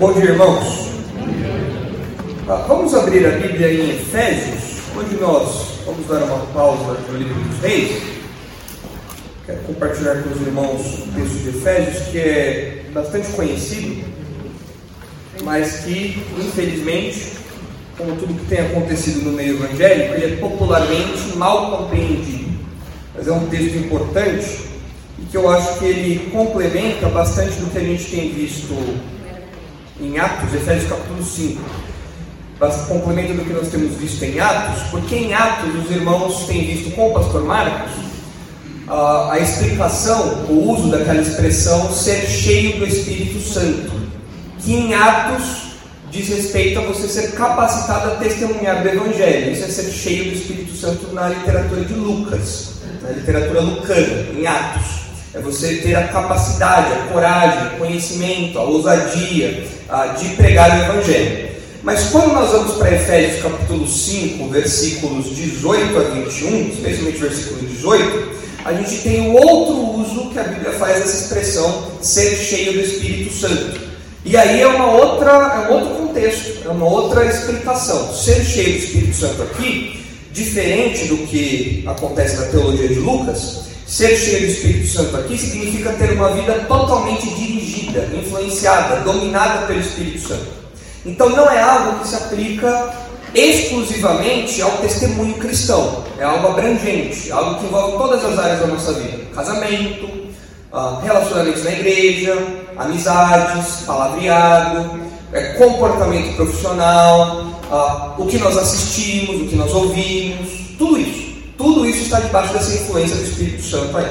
Bom dia, irmãos. Ah, vamos abrir a Bíblia em Efésios, onde nós vamos dar uma pausa no livro dos Reis. Quero compartilhar com os irmãos o texto de Efésios, que é bastante conhecido, mas que, infelizmente, como tudo que tem acontecido no meio evangélico, ele é popularmente mal compreendido. Mas é um texto importante e que eu acho que ele complementa bastante do que a gente tem visto em Atos, Efésios capítulo 5. Complementa do que nós temos visto em Atos, porque em Atos os irmãos têm visto com o pastor Marcos a, a explicação, o uso daquela expressão ser cheio do Espírito Santo, que em Atos diz respeito a você ser capacitado a testemunhar do Evangelho. Isso é ser cheio do Espírito Santo na literatura de Lucas, na literatura lucana, em Atos. É você ter a capacidade, a coragem, o conhecimento, a ousadia de pregar o Evangelho. Mas quando nós vamos para Efésios capítulo 5, versículos 18 a 21, especialmente versículo 18, a gente tem o outro uso que a Bíblia faz dessa expressão ser cheio do Espírito Santo. E aí é uma outra, é um outro contexto, é uma outra explicação. Ser cheio do Espírito Santo aqui, diferente do que acontece na teologia de Lucas, Ser cheio do Espírito Santo aqui significa ter uma vida totalmente dirigida, influenciada, dominada pelo Espírito Santo. Então não é algo que se aplica exclusivamente ao testemunho cristão, é algo abrangente, algo que envolve todas as áreas da nossa vida: casamento, ah, relacionamentos na igreja, amizades, palavreado, é, comportamento profissional, ah, o que nós assistimos, o que nós ouvimos, tudo isso. Tudo isso está debaixo dessa influência do Espírito Santo aí.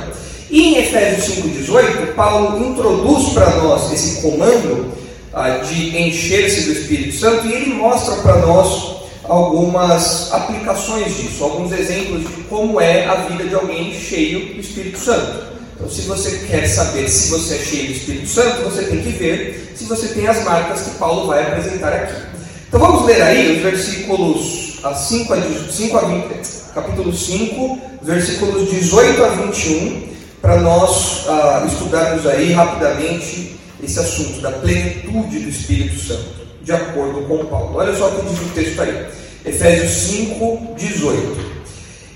E em Efésios 5,18, Paulo introduz para nós esse comando ah, de encher-se do Espírito Santo e ele mostra para nós algumas aplicações disso, alguns exemplos de como é a vida de alguém cheio do Espírito Santo. Então, se você quer saber se você é cheio do Espírito Santo, você tem que ver se você tem as marcas que Paulo vai apresentar aqui. Então, vamos ler aí os versículos 5 a, 5 a 20 capítulo 5, versículos 18 a 21, para nós uh, estudarmos aí rapidamente esse assunto da plenitude do Espírito Santo, de acordo com Paulo. Olha só o que diz o texto aí, Efésios 5, 18.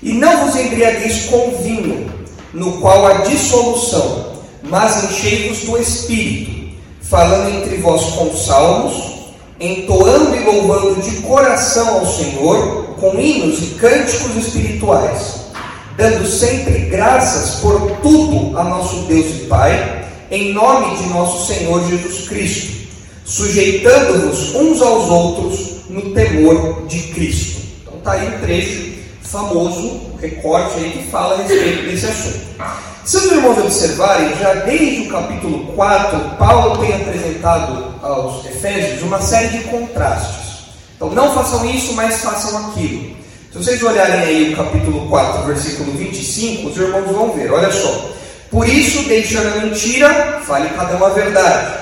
E não vos embriagueis com vinho, no qual há dissolução, mas enchei-vos do Espírito, falando entre vós com salmos, entoando e louvando de coração ao Senhor, com hinos e cânticos espirituais, dando sempre graças por tudo a nosso Deus e Pai, em nome de nosso Senhor Jesus Cristo, sujeitando-vos uns aos outros no temor de Cristo. Então está aí um trecho famoso, recorte aí que fala a respeito desse assunto. Se os irmãos observarem, já desde o capítulo 4, Paulo tem apresentado aos Efésios uma série de contrastes. Então não façam isso, mas façam aquilo. Se vocês olharem aí o capítulo 4, versículo 25, os irmãos vão ver, olha só. Por isso, deixando a mentira, fale cada um a verdade.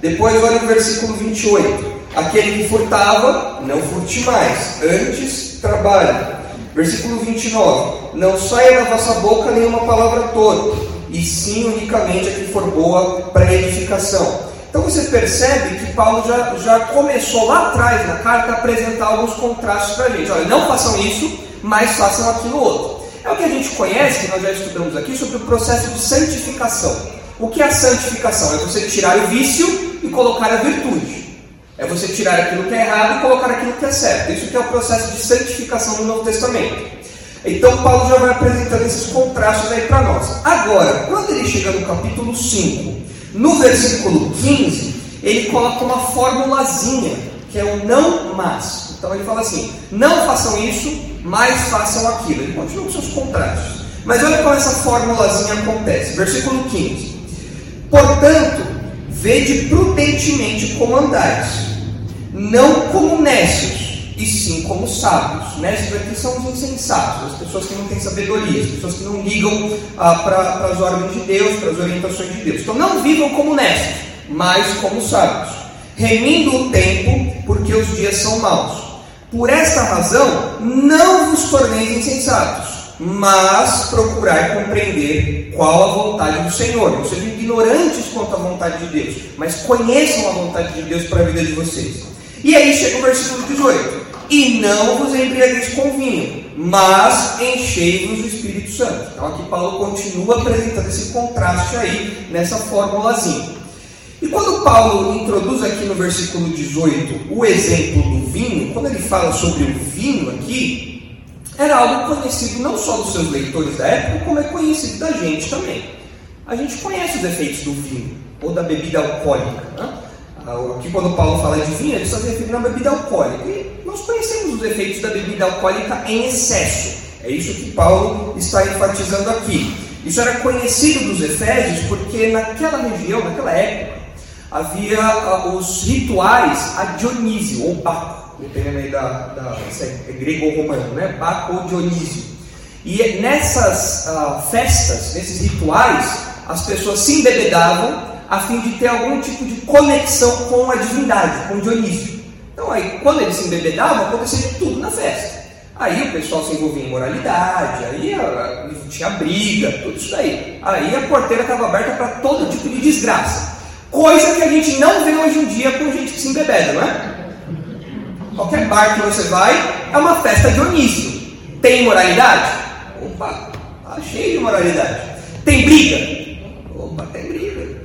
Depois, olha o versículo 28. Aquele que furtava, não furte mais, antes trabalhe. Versículo 29. Não saia da vossa boca nenhuma palavra toda, e sim unicamente a que for boa para edificação então você percebe que Paulo já, já começou lá atrás na carta a apresentar alguns contrastes para a gente. Olha, não façam isso, mas façam aquilo outro. É o que a gente conhece, que nós já estudamos aqui, sobre o processo de santificação. O que é a santificação? É você tirar o vício e colocar a virtude. É você tirar aquilo que é errado e colocar aquilo que é certo. Isso que é o processo de santificação no Novo Testamento. Então Paulo já vai apresentando esses contrastes aí para nós. Agora, quando ele chega no capítulo 5, no versículo 15, ele coloca uma formulazinha, que é o não mas. Então ele fala assim: não façam isso, mas façam aquilo. Ele continua com seus contrastes. Mas olha como essa formulazinha acontece. Versículo 15: Portanto, vede prudentemente como andais, não como nécios, e sim como sábios. Nécios aqui são os insensatos, as pessoas que não têm sabedoria, as pessoas que não ligam ah, para as ordens de Deus, para as orientações de Deus. Então não vivam como nécios, mas como sábios, remindo o tempo, porque os dias são maus. Por esta razão, não vos torneis insensatos, mas procurar compreender qual a vontade do Senhor. Não sejam ignorantes quanto à vontade de Deus, mas conheçam a vontade de Deus para a vida de vocês. E aí chega o versículo 18: E não vos embriagueis com vinho, mas enchei-vos do Espírito Santo. Então aqui Paulo continua apresentando esse contraste aí nessa formulazinha. E quando Paulo introduz aqui no versículo 18 o exemplo do vinho, quando ele fala sobre o vinho aqui, era algo conhecido não só dos seus leitores da época, como é conhecido da gente também. A gente conhece os efeitos do vinho, ou da bebida alcoólica. Né? Ah, aqui quando Paulo fala de vinho, ele está se referindo à bebida alcoólica. E nós conhecemos os efeitos da bebida alcoólica em excesso. É isso que Paulo está enfatizando aqui. Isso era conhecido dos Efésios porque naquela região, naquela época, havia uh, os rituais a Dionísio, ou Baco, dependendo aí da, da é grego ou romano, né? Baco ou Dionísio. E nessas uh, festas, nesses rituais, as pessoas se embebedavam a fim de ter algum tipo de conexão com a divindade, com Dionísio. Então aí, quando eles se embebedavam, acontecia tudo na festa. Aí o pessoal se envolvia em moralidade, aí tinha briga, tudo isso daí. Aí a porteira estava aberta para todo tipo de desgraça. Coisa que a gente não vê hoje em dia com gente que se embebeda, não é? Qualquer bar que você vai é uma festa Dionísio. Tem moralidade? Opa, tá cheio de moralidade. Tem briga?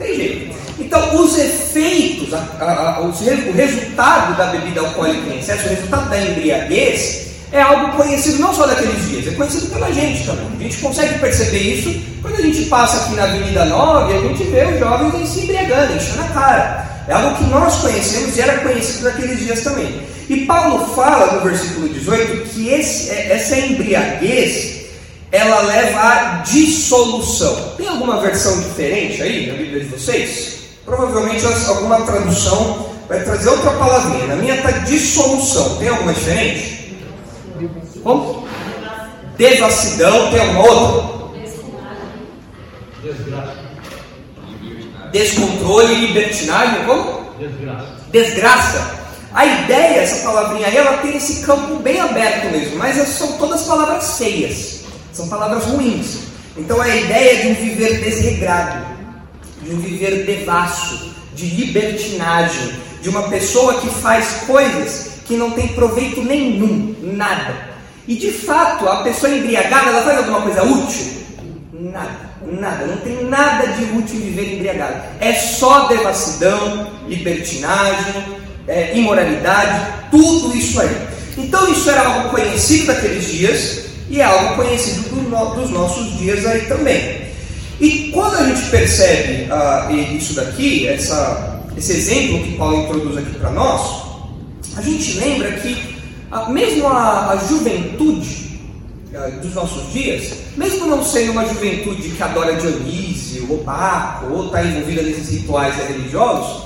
Tem jeito. Então, os efeitos, a, a, a, o resultado da bebida alcoólica em excesso, o resultado da embriaguez, é algo conhecido não só daqueles dias, é conhecido pela gente também. A gente consegue perceber isso quando a gente passa aqui na Avenida 9 e a gente vê os jovens se embriagando, enchendo a cara. É algo que nós conhecemos e era conhecido naqueles dias também. E Paulo fala no versículo 18 que esse, é, essa embriaguez ela leva à dissolução. Tem alguma versão diferente aí na Bíblia de vocês? Provavelmente alguma tradução vai trazer outra palavrinha. Na minha está dissolução. Tem alguma diferente? Como? Devassidão, tem uma outra? Desgraça. Descontrole e libertinagem, como? Desgraça. Desgraça. A ideia, essa palavrinha aí, ela tem esse campo bem aberto mesmo, mas são todas palavras feias, são palavras ruins. Então a ideia de um viver desregrado, de um viver devasso, de libertinagem, de uma pessoa que faz coisas que não tem proveito nenhum, nada. E de fato, a pessoa embriagada, ela faz alguma coisa útil? Nada, nada, não tem nada de útil viver embriagado. É só devassidão, libertinagem, é, imoralidade, tudo isso aí. Então isso era algo conhecido daqueles dias e é algo conhecido do no, dos nossos dias aí também. E quando a gente percebe ah, isso daqui, essa, esse exemplo que Paulo introduz aqui para nós, a gente lembra que ah, mesmo a, a juventude ah, dos nossos dias, mesmo não sendo uma juventude que adora Dionísio, ou Baco, ou está envolvida nesses rituais religiosos,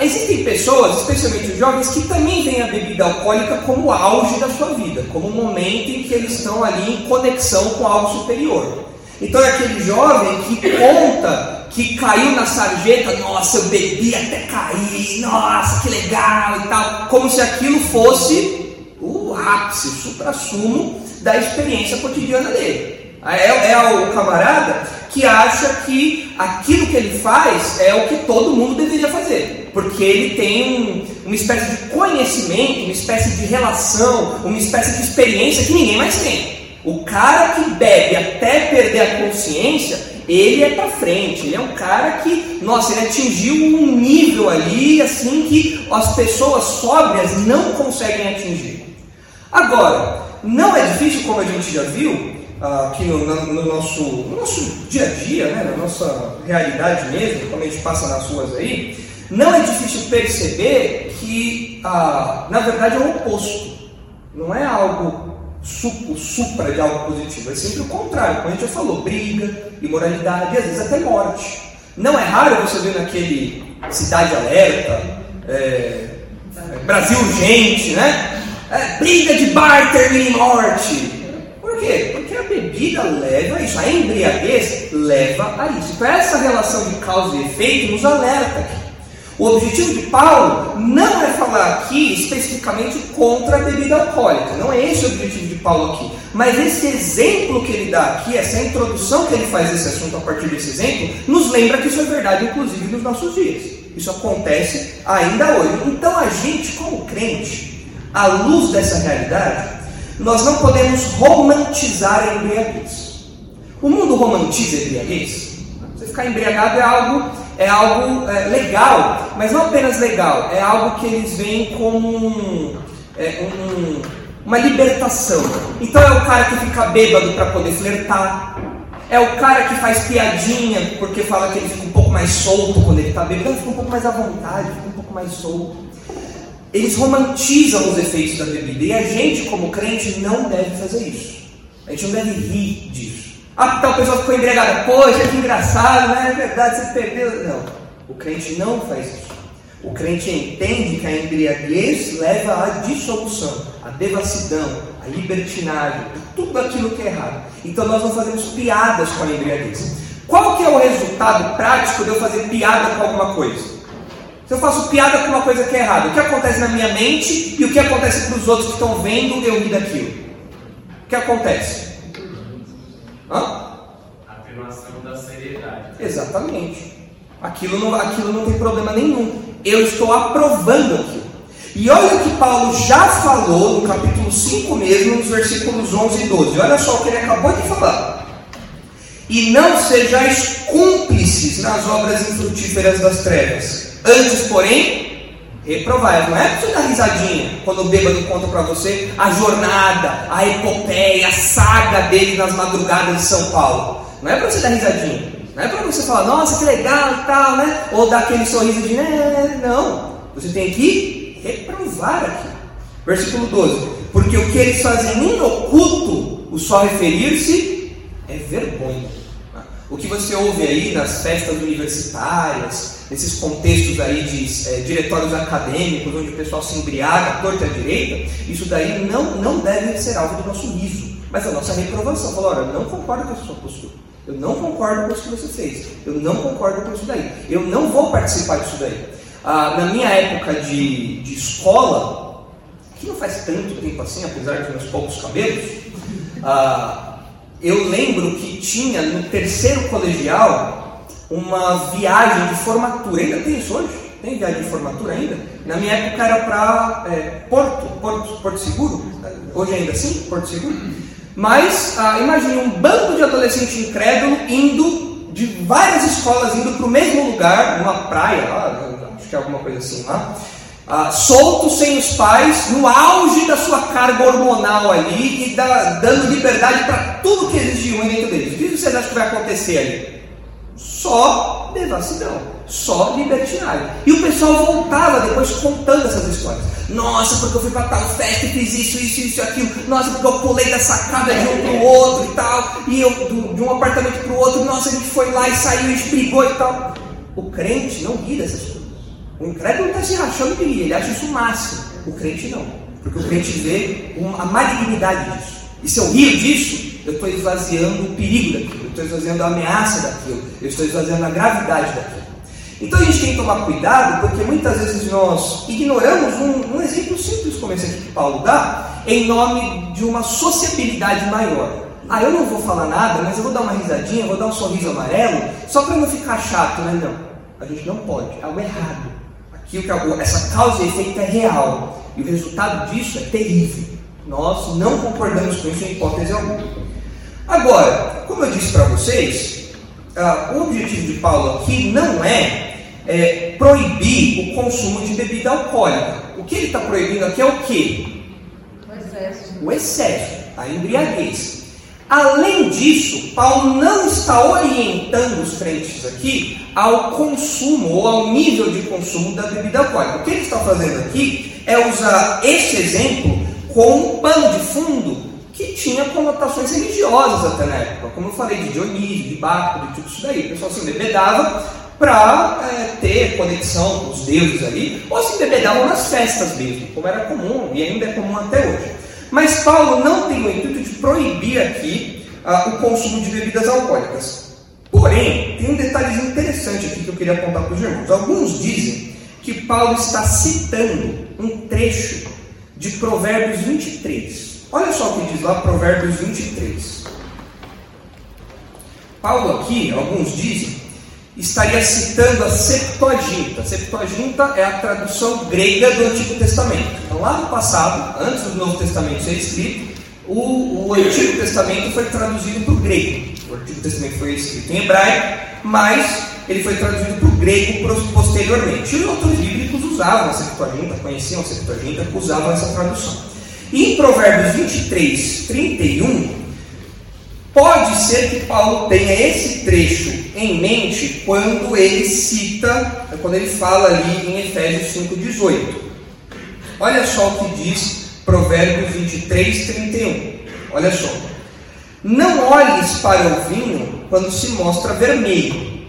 existem pessoas, especialmente os jovens, que também veem a bebida alcoólica como auge da sua vida, como um momento em que eles estão ali em conexão com algo superior. Então é aquele jovem que conta que caiu na sarjeta, nossa, eu bebi até cair, nossa, que legal e tal, como se aquilo fosse o ápice, o supra-sumo da experiência cotidiana dele. É, é o camarada que acha que aquilo que ele faz é o que todo mundo deveria fazer, porque ele tem um, uma espécie de conhecimento, uma espécie de relação, uma espécie de experiência que ninguém mais tem. O cara que bebe até perder a consciência, ele é para frente, ele é um cara que, nossa, ele atingiu um nível ali assim que as pessoas sóbrias não conseguem atingir. Agora, não é difícil, como a gente já viu ah, aqui no, no, nosso, no nosso dia a dia, né, na nossa realidade mesmo, como a gente passa nas ruas aí, não é difícil perceber que, ah, na verdade, é o oposto. Não é algo supo, supra de algo positivo, é sempre o contrário. Como a gente já falou, briga, imoralidade e às vezes até morte. Não é raro você ver naquele Cidade Alerta, é, Brasil Urgente, né? É, briga de bar termina em morte. Por quê? Porque a bebida leva a isso, a embriaguez leva a isso. Então, essa relação de causa e efeito nos alerta. O objetivo de Paulo não é falar aqui especificamente contra a bebida alcoólica, não é esse o objetivo de Paulo aqui. Mas esse exemplo que ele dá aqui, essa introdução que ele faz desse assunto a partir desse exemplo, nos lembra que isso é verdade, inclusive, nos nossos dias. Isso acontece ainda hoje. Então a gente, como crente, à luz dessa realidade, nós não podemos romantizar a embriaguez. O mundo romantiza a embriaguez. Você ficar embriagado é algo é algo é, legal, mas não apenas legal, é algo que eles veem como um, é, um, uma libertação. Então é o cara que fica bêbado para poder flertar, é o cara que faz piadinha porque fala que ele fica um pouco mais solto quando ele está bêbado, ele fica um pouco mais à vontade, fica um pouco mais solto. Eles romantizam os efeitos da bebida e a gente, como crente, não deve fazer isso. A gente não deve rir disso. Ah, a pessoa ficou embriagada. Poxa, que engraçado, né? É verdade, você perdeu. Não, o crente não faz isso. O crente entende que a embriaguez leva à dissolução, à devassidão, à libertinagem, a tudo aquilo que é errado. Então nós não fazemos piadas com a embriaguez. Qual que é o resultado prático de eu fazer piada com alguma coisa? Se eu faço piada com uma coisa que é errada, o que acontece na minha mente e o que acontece para os outros que estão vendo eu rir daquilo? O que acontece? Hã? Afirmação da seriedade. Exatamente. Aquilo não, aquilo não tem problema nenhum. Eu estou aprovando aquilo. E olha o que Paulo já falou no capítulo 5 mesmo, nos versículos 11 e 12. Olha só o que ele acabou de falar. E não sejais cúmplices nas obras infrutíferas das trevas. Antes, porém, reprovai. Não é para você dar risadinha quando o bêbado conta para você a jornada, a epopeia, a saga dele nas madrugadas de São Paulo. Não é para você dar risadinha. Não é para você falar, nossa, que legal e tal, né? Ou dar aquele sorriso de, né? Não. Você tem que reprovar aqui. Versículo 12. Porque o que eles fazem em oculto, o só referir-se, é vergonha. O que você ouve aí nas festas universitárias, nesses contextos aí de é, diretórios acadêmicos, onde o pessoal se embriaga, torta à direita, isso daí não, não deve ser alvo do nosso riso, mas da nossa reprovação. Falou, olha, eu não concordo com essa sua postura. Eu não concordo com isso que você fez. Eu não concordo com isso daí. Eu não vou participar disso daí. Ah, na minha época de, de escola, que não faz tanto tempo assim, apesar de meus poucos cabelos, ah, eu lembro que tinha no terceiro colegial uma viagem de formatura. Ainda tem isso hoje? Tem viagem de formatura ainda? Na minha época era para é, Porto, Porto, Porto Seguro. Hoje ainda assim, Porto Seguro. Mas ah, imagine um bando de adolescente incrédulo indo de várias escolas indo para o mesmo lugar, numa praia, lá, acho que é alguma coisa assim lá ah, solto sem os pais, no auge da sua carga hormonal ali e da, dando liberdade para tudo que existe de ruim dentro deles. O que você acha que vai acontecer ali? Só devassidão, só libertinagem. E o pessoal voltava depois contando essas histórias. Nossa, porque eu fui para tal festa e fiz isso, isso, isso, aquilo. Nossa, porque eu pulei da sacada de um para o outro e tal. E eu de um apartamento para o outro. Nossa, a gente foi lá e saiu, e brigou e tal. O crente não ri dessas coisas. O incrédulo está se rachando de rir, ele acha isso o máximo. O crente não. Porque o crente vê uma, a malignidade disso. E se eu rio disso, eu estou esvaziando o perigo daquilo, eu estou esvaziando a ameaça daquilo, eu estou esvaziando a gravidade daquilo. Então a gente tem que tomar cuidado, porque muitas vezes nós ignoramos um, um exemplo simples como esse aqui que Paulo dá, em nome de uma sociabilidade maior. Ah, eu não vou falar nada, mas eu vou dar uma risadinha, vou dar um sorriso amarelo, só para não ficar chato, né? Não, a gente não pode, é algo errado que essa causa e efeito é real. E o resultado disso é terrível. Nós não concordamos com isso em hipótese alguma. Agora, como eu disse para vocês, uh, o objetivo de Paulo aqui não é, é, proibir o consumo de bebida alcoólica. O que ele está proibindo aqui é o quê? O excesso. O excesso, a embriaguez. Além disso, Paulo não está orientando os crentes aqui ao consumo ou ao nível de consumo da bebida alcoólica. O que ele está fazendo aqui é usar esse exemplo como pano de fundo que tinha conotações religiosas até na época. Como eu falei, de Dionísio, de Baco, de tudo isso daí. O pessoal se embebedava para é, ter conexão com os deuses ali, ou se embebedavam nas festas mesmo, como era comum e ainda é comum até hoje. Mas Paulo não tem o intuito de proibir aqui ah, o consumo de bebidas alcoólicas. Porém, tem um detalhe interessante aqui que eu queria apontar para os irmãos. Alguns dizem que Paulo está citando um trecho de Provérbios 23. Olha só o que diz lá Provérbios 23. Paulo aqui, alguns dizem, estaria citando a Septuaginta. A Septuaginta é a tradução grega do Antigo Testamento. Então, lá no passado, antes do Novo Testamento ser escrito, o, o Antigo Testamento foi traduzido para o grego. O Antigo Testamento foi escrito em hebraico, mas ele foi traduzido para o grego posteriormente. E os autores bíblicos usavam a Septuaginta, conheciam a Septuaginta, usavam essa tradução. Em Provérbios 23, 31, pode ser que Paulo tenha esse trecho em mente quando ele cita, quando ele fala ali em Efésios 5,18. Olha só o que diz Provérbios 23, 31. Olha só. Não olhes para o vinho quando se mostra vermelho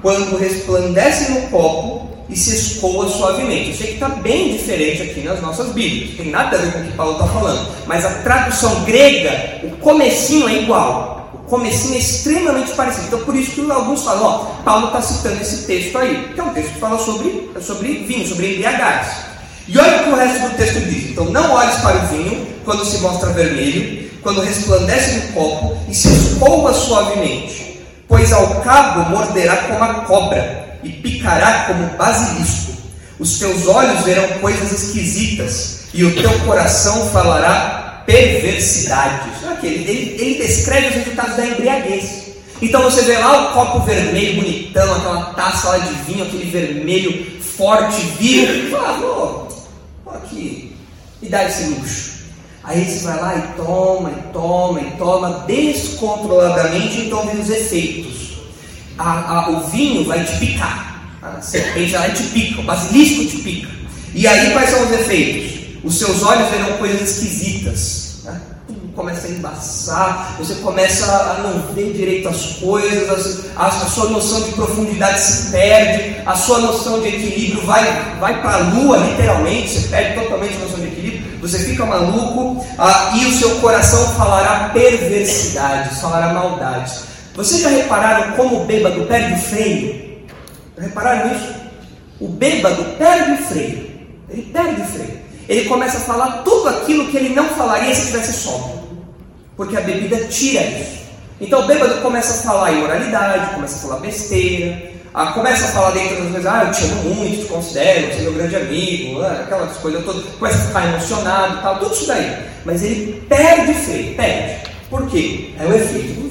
quando resplandece no copo e se escoa suavemente. Eu sei que está bem diferente aqui nas nossas Bíblias, tem nada a ver com o que Paulo está falando, mas a tradução grega, o comecinho é igual, o comecinho é extremamente parecido. Então por isso que alguns falam, ó, Paulo está citando esse texto aí, que é um texto que fala sobre, sobre vinho, sobre embriagar-se. E olha o que o resto do texto diz. Então não olhes para o vinho quando se mostra vermelho, quando resplandece no copo e se escoa suavemente pois ao cabo morderá como a cobra e picará como basilisco. Os teus olhos verão coisas esquisitas e o teu coração falará perversidades. Ele, ele, ele descreve os resultados da embriaguez. Então você vê lá o copo vermelho bonitão, aquela taça lá de vinho, aquele vermelho forte, vivo, fala, vou aqui, me dá esse luxo. Aí você vai lá e toma, e toma, e toma descontroladamente, então vem os efeitos. A, a, o vinho vai te picar, a serpente vai te pica, o basilisco te pica. E aí quais são os efeitos? Os seus olhos verão coisas esquisitas começa a embaçar, você começa a não ver direito as coisas, a, a, sua noção de profundidade se perde, a sua noção de equilíbrio vai, vai para a lua, literalmente, você perde totalmente a noção de equilíbrio, você fica maluco ah, e o seu coração falará perversidades, falará maldades. Vocês já repararam como o bêbado perde o freio? Já repararam isso? O bêbado perde o freio. Ele perde o freio. Ele começa a falar tudo aquilo que ele não falaria se tivesse sóbrio porque a bebida tira isso. Então o bêbado começa a falar imoralidade, começa a falar besteira, a, começa a falar dentro das coisas, ah, eu te amo muito, te considero, você é meu grande amigo, ah, aquelas coisas todas, começa a ficar emocionado tal, tudo isso daí. Mas ele perde freio, perde. Por quê? É o efeito.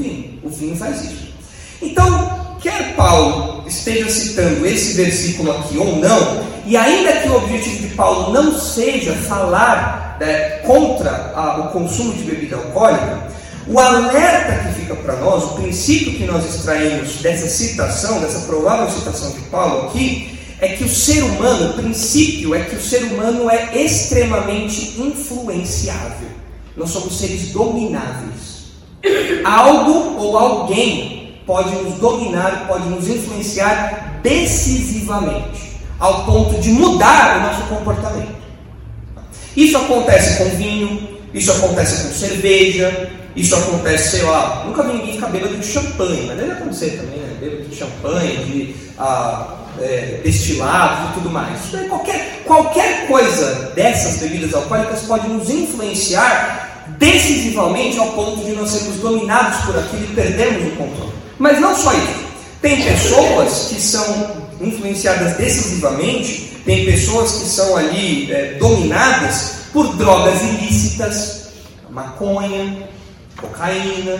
O vinho faz isso. Então, quer Paulo esteja citando esse versículo aqui ou não, e ainda que o objetivo de Paulo não seja falar né, contra a, o consumo de bebida alcoólica, o alerta que fica para nós, o princípio que nós extraímos dessa citação, dessa provável citação de Paulo aqui, é que o ser humano, o princípio é que o ser humano é extremamente influenciável. Nós somos seres domináveis. Algo ou alguém pode nos dominar, pode nos influenciar decisivamente, ao ponto de mudar o nosso comportamento. Isso acontece com vinho, isso acontece com cerveja, isso acontece, sei lá, nunca vi ninguém ficar bêbado de champanhe, mas deve acontecer também, né? Bêbado de champanhe, de ah, é, destilados e tudo mais. Qualquer, qualquer coisa dessas bebidas alcoólicas pode nos influenciar decisivamente ao ponto de nós sermos dominados por aquilo e perdermos o controle. Mas não só isso. Tem pessoas que são influenciadas decisivamente tem pessoas que são ali é, dominadas por drogas ilícitas, maconha, cocaína,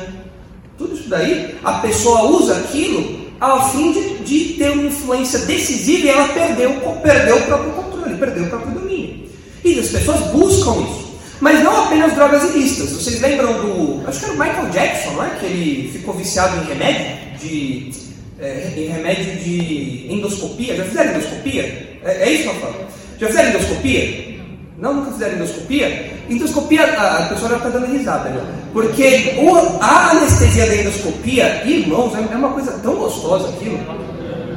tudo isso daí. A pessoa usa aquilo ao fim de, de ter uma influência decisiva e ela perdeu, perdeu o próprio controle, perdeu o próprio domínio. E as pessoas buscam isso. Mas não apenas drogas ilícitas. Vocês lembram do. Acho que era o Michael Jackson, não é? Que ele ficou viciado em remédio de é, em remédio de endoscopia. Já fizeram endoscopia? É, é isso, Rafael? Já fizeram endoscopia? Não, nunca fizeram endoscopia? Endoscopia, a, a pessoa já está dando risada, né? Porque o, a anestesia da endoscopia, irmãos, é, é uma coisa tão gostosa aquilo.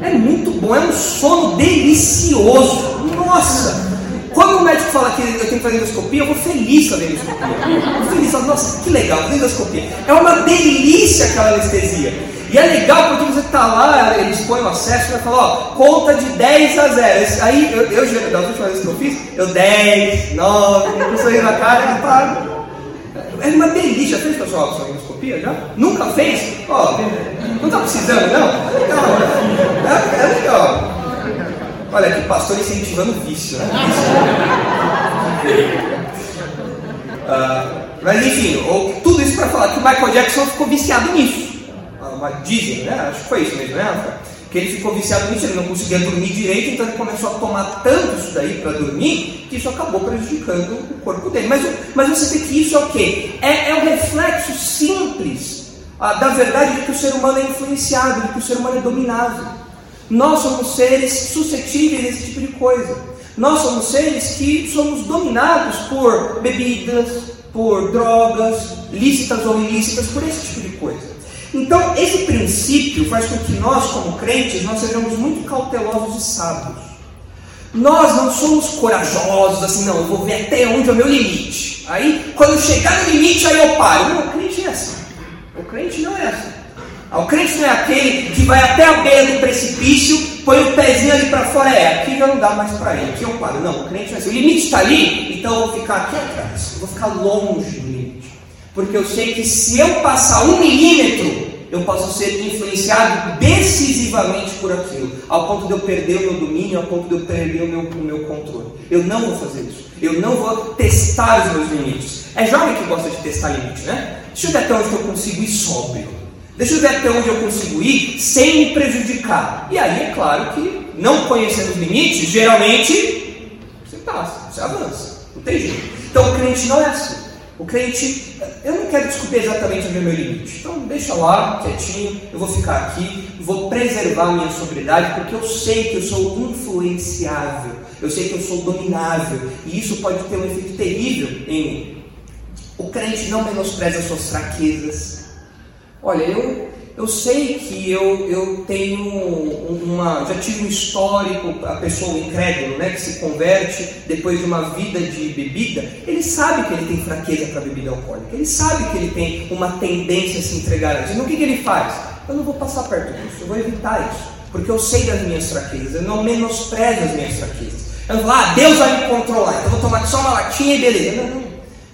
É muito bom, é um sono delicioso. Nossa! Quando o médico fala que eu tenho que fazer endoscopia, eu vou feliz fazer endoscopia. Eu vou feliz, nossa, que legal, fazer endoscopia. É uma delícia aquela anestesia. E é legal porque você está lá, eles põem o acesso e vai falar, ó, conta de 10 a 0. Aí eu, eu das últimas que eu fiz, eu 10, 9, com um sorriso na cara e pago. É uma delícia. Fez pessoal com endoscopia já? Nunca fez? Ó, não está precisando, não? Não, é, é legal. Olha que pastor incentivando o vício, né? Uh, mas enfim, ou, tudo isso para falar que o Michael Jackson ficou viciado nisso. Uh, dizem, né? Acho que foi isso mesmo, né? Que ele ficou viciado nisso, ele não conseguia dormir direito, então ele começou a tomar tanto isso daí para dormir que isso acabou prejudicando o corpo dele. Mas, mas você vê que isso é o quê? É, é um reflexo simples uh, da verdade de que o ser humano é influenciado, de que o ser humano é dominável. Nós somos seres suscetíveis a esse tipo de coisa. Nós somos seres que somos dominados por bebidas, por drogas, lícitas ou ilícitas, por esse tipo de coisa. Então, esse princípio faz com que nós, como crentes, nós sejamos muito cautelosos e sábios. Nós não somos corajosos, assim, não, eu vou ver até onde é o meu limite. Aí, quando chegar no limite, aí eu paro. Não, o crente é assim. O crente não é assim. O crente não é aquele que vai até a beira do precipício, põe o pezinho ali para fora, é, aqui já não dá mais para ir, aqui eu paro. Não, o crente não é assim. O limite está ali, então eu vou ficar aqui atrás, eu vou ficar longe do limite. Porque eu sei que se eu passar um milímetro, eu posso ser influenciado decisivamente por aquilo, ao ponto de eu perder o meu domínio, ao ponto de eu perder o meu, o meu controle. Eu não vou fazer isso. Eu não vou testar os meus limites. É jovem que gosta de testar limites, né? Deixa eu ver até onde eu consigo ir sóbrio. Deixa eu ver até onde eu consigo ir sem me prejudicar. E aí é claro que, não conhecendo os limites, geralmente você passa, você avança. Não tem jeito. Então o crente não é assim. O crente, eu não quero descobrir exatamente onde é o meu limite. Então deixa lá, quietinho, eu vou ficar aqui, vou preservar a minha sobriedade, porque eu sei que eu sou influenciável, eu sei que eu sou dominável, e isso pode ter um efeito terrível em mim. O crente não menospreza as suas fraquezas, Olha, eu, eu sei que eu, eu tenho uma. Já tive um histórico, a pessoa incrédula, né, que se converte depois de uma vida de bebida, ele sabe que ele tem fraqueza para bebida alcoólica, ele sabe que ele tem uma tendência a se entregar a isso. Então o que, que ele faz? Eu não vou passar perto disso, eu vou evitar isso, porque eu sei das minhas fraquezas, eu não menosprezo as minhas fraquezas. Eu não vou, ah, Deus vai me controlar, então eu vou tomar só uma latinha e beleza. Não, não.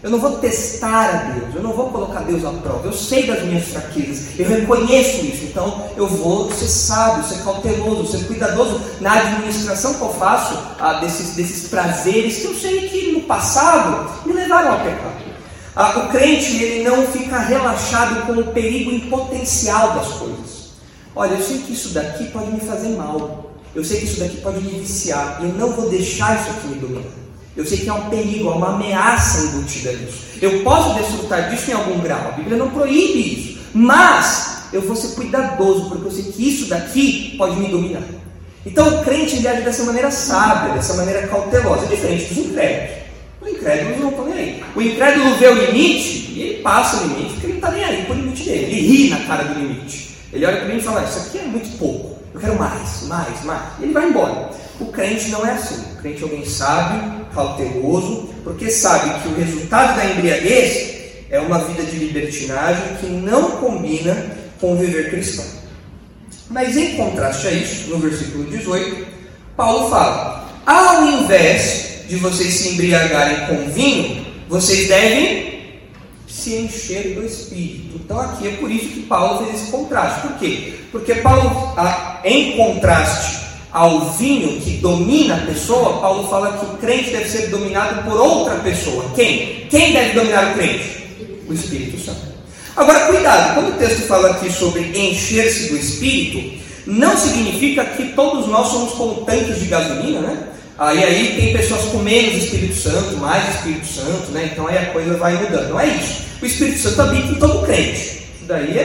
Eu não vou testar a Deus, eu não vou colocar Deus à prova. Eu sei das minhas fraquezas, eu reconheço isso. Então eu vou ser sábio, ser cauteloso, ser cuidadoso na administração que eu faço ah, desses, desses prazeres que eu sei que no passado me levaram ao pecado. Ah, o crente ele não fica relaxado com o perigo em potencial das coisas. Olha, eu sei que isso daqui pode me fazer mal. Eu sei que isso daqui pode me viciar. E eu não vou deixar isso aqui me dominar. Eu sei que há um perigo, há uma ameaça embutida nisso. Eu posso desfrutar disso em algum grau. A Bíblia não proíbe isso. Mas eu vou ser cuidadoso, porque eu sei que isso daqui pode me dominar. Então o crente age dessa maneira sábia, dessa maneira cautelosa, diferente dos incrédulos. Os incrédulos não estão nem aí. O incrédulo vê o limite e ele passa o limite, porque ele não está nem aí com o limite dele. Ele ri na cara do limite. Ele olha para mim e fala: Isso aqui é muito pouco. Eu quero mais, mais, mais. E ele vai embora. O crente não é assim. O crente é alguém sábio, cauteloso, porque sabe que o resultado da embriaguez é uma vida de libertinagem que não combina com o viver cristão. Mas em contraste a isso, no versículo 18, Paulo fala: ao invés de vocês se embriagarem com vinho, vocês devem se encher do Espírito. Então aqui é por isso que Paulo fez esse contraste. Por quê? Porque Paulo, em contraste ao vinho que domina a pessoa, Paulo fala que o crente deve ser dominado por outra pessoa. Quem? Quem deve dominar o crente? O Espírito Santo. Agora, cuidado, quando o texto fala aqui sobre encher-se do Espírito, não significa que todos nós somos como tanques de gasolina, né? Aí, aí tem pessoas com menos Espírito Santo, mais Espírito Santo, né? Então aí a coisa vai mudando. Não é isso. O Espírito Santo habita em todo crente. Isso daí é,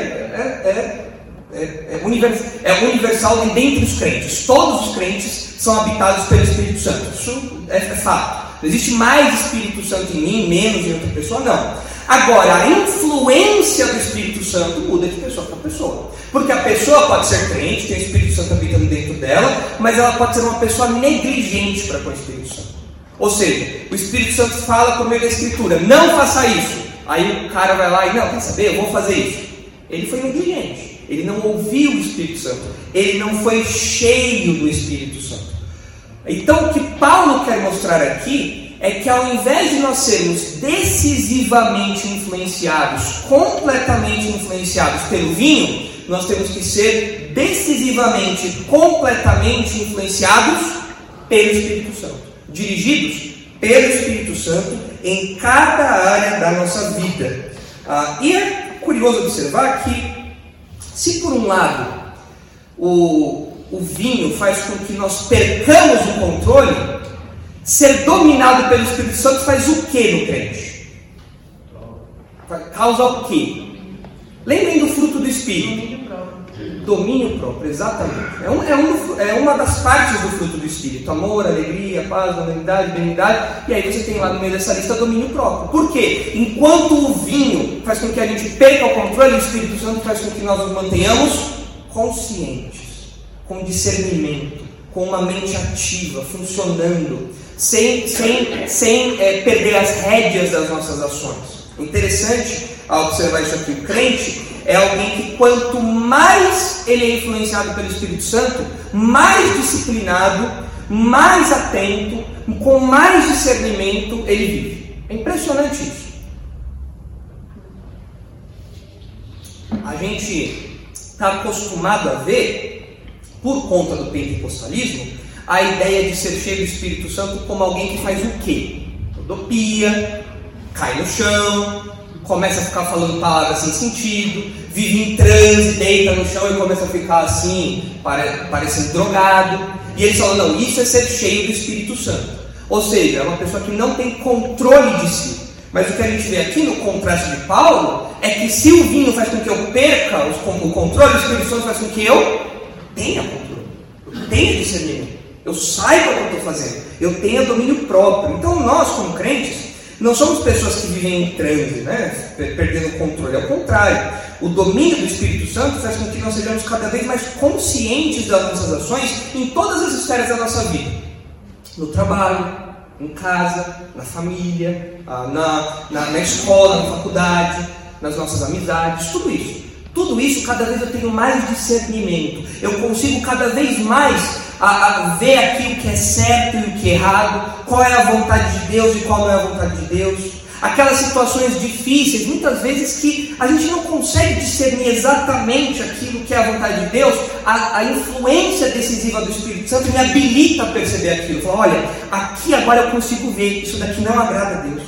é, é é, é, universal, é universal dentre os crentes. Todos os crentes são habitados pelo Espírito Santo. Isso é, é fato. Não existe mais Espírito Santo em mim, menos em outra pessoa, não. Agora, a influência do Espírito Santo muda de pessoa para pessoa. Porque a pessoa pode ser crente, tem o Espírito Santo habitando dentro dela, mas ela pode ser uma pessoa negligente para com o Espírito Santo. Ou seja, o Espírito Santo fala por meio da Escritura: não faça isso. Aí o cara vai lá e, não, quer saber, eu vou fazer isso. Ele foi negligente. Ele não ouviu o Espírito Santo, ele não foi cheio do Espírito Santo. Então, o que Paulo quer mostrar aqui é que ao invés de nós sermos decisivamente influenciados, completamente influenciados pelo vinho, nós temos que ser decisivamente, completamente influenciados pelo Espírito Santo, dirigidos pelo Espírito Santo em cada área da nossa vida. Ah, e é curioso observar que, se por um lado o, o vinho faz com que nós percamos o controle, ser dominado pelo Espírito Santo faz o que no crente? Causa o que? Lembrem do fruto do Espírito. Domínio próprio, exatamente. É, um, é, um, é, uma das partes do fruto do Espírito: amor, alegria, paz, humanidade, benignidade. E aí você tem lá no meio dessa lista domínio próprio. Por quê? Enquanto o vinho faz com que a gente perca o controle, o Espírito Santo faz com que nós nos mantenhamos conscientes, com discernimento, com uma mente ativa, funcionando, sem, sem, sem é, perder as rédeas das nossas ações. Interessante ao observar isso aqui, o crente é alguém que quanto mais ele é influenciado pelo Espírito Santo, mais disciplinado, mais atento, com mais discernimento ele vive. É impressionante isso. A gente está acostumado a ver, por conta do pentecostalismo, a ideia de ser cheio do Espírito Santo como alguém que faz o quê? Utopia, cai no chão, começa a ficar falando palavras sem sentido, vive em transe, deita no chão e começa a ficar assim, pare, parecendo drogado. E eles falam: não, isso é ser cheio do Espírito Santo. Ou seja, é uma pessoa que não tem controle de si. Mas o que a gente vê aqui no contraste de Paulo é que se o vinho faz com que eu perca o controle, o Espírito Santo faz com que eu tenha controle, eu tenha discernimento, eu saiba o que eu estou fazendo, eu tenha domínio próprio. Então nós, como crentes, não somos pessoas que vivem em transe, né? perdendo o controle. Ao contrário, o domínio do Espírito Santo faz com que nós sejamos cada vez mais conscientes das nossas ações em todas as esferas da nossa vida: no trabalho, em casa, na família, ah, na, na, na escola, na faculdade, nas nossas amizades, tudo isso. Tudo isso, cada vez eu tenho mais discernimento. Eu consigo cada vez mais a, a, ver aqui o que é certo e o que é errado, qual é a vontade de Deus e qual não é a vontade de Deus. Aquelas situações difíceis, muitas vezes que a gente não consegue discernir exatamente aquilo que é a vontade de Deus, a, a influência decisiva do Espírito Santo me habilita a perceber aquilo. Fala, olha, aqui agora eu consigo ver, isso daqui não agrada a Deus.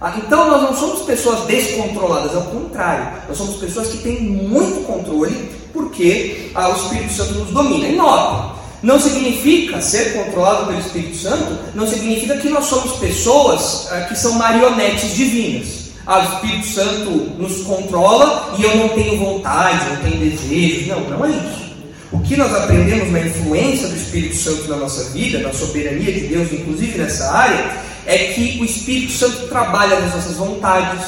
Ah, então nós não somos pessoas descontroladas, ao contrário, nós somos pessoas que têm muito controle porque ah, o Espírito Santo nos domina. E nota, não significa ser controlado pelo Espírito Santo, não significa que nós somos pessoas ah, que são marionetes divinas. Ah, o Espírito Santo nos controla e eu não tenho vontade, não tenho desejo. Não, não é isso. O que nós aprendemos na influência do Espírito Santo na nossa vida, na soberania de Deus, inclusive nessa área, é que o Espírito Santo trabalha nas nossas vontades,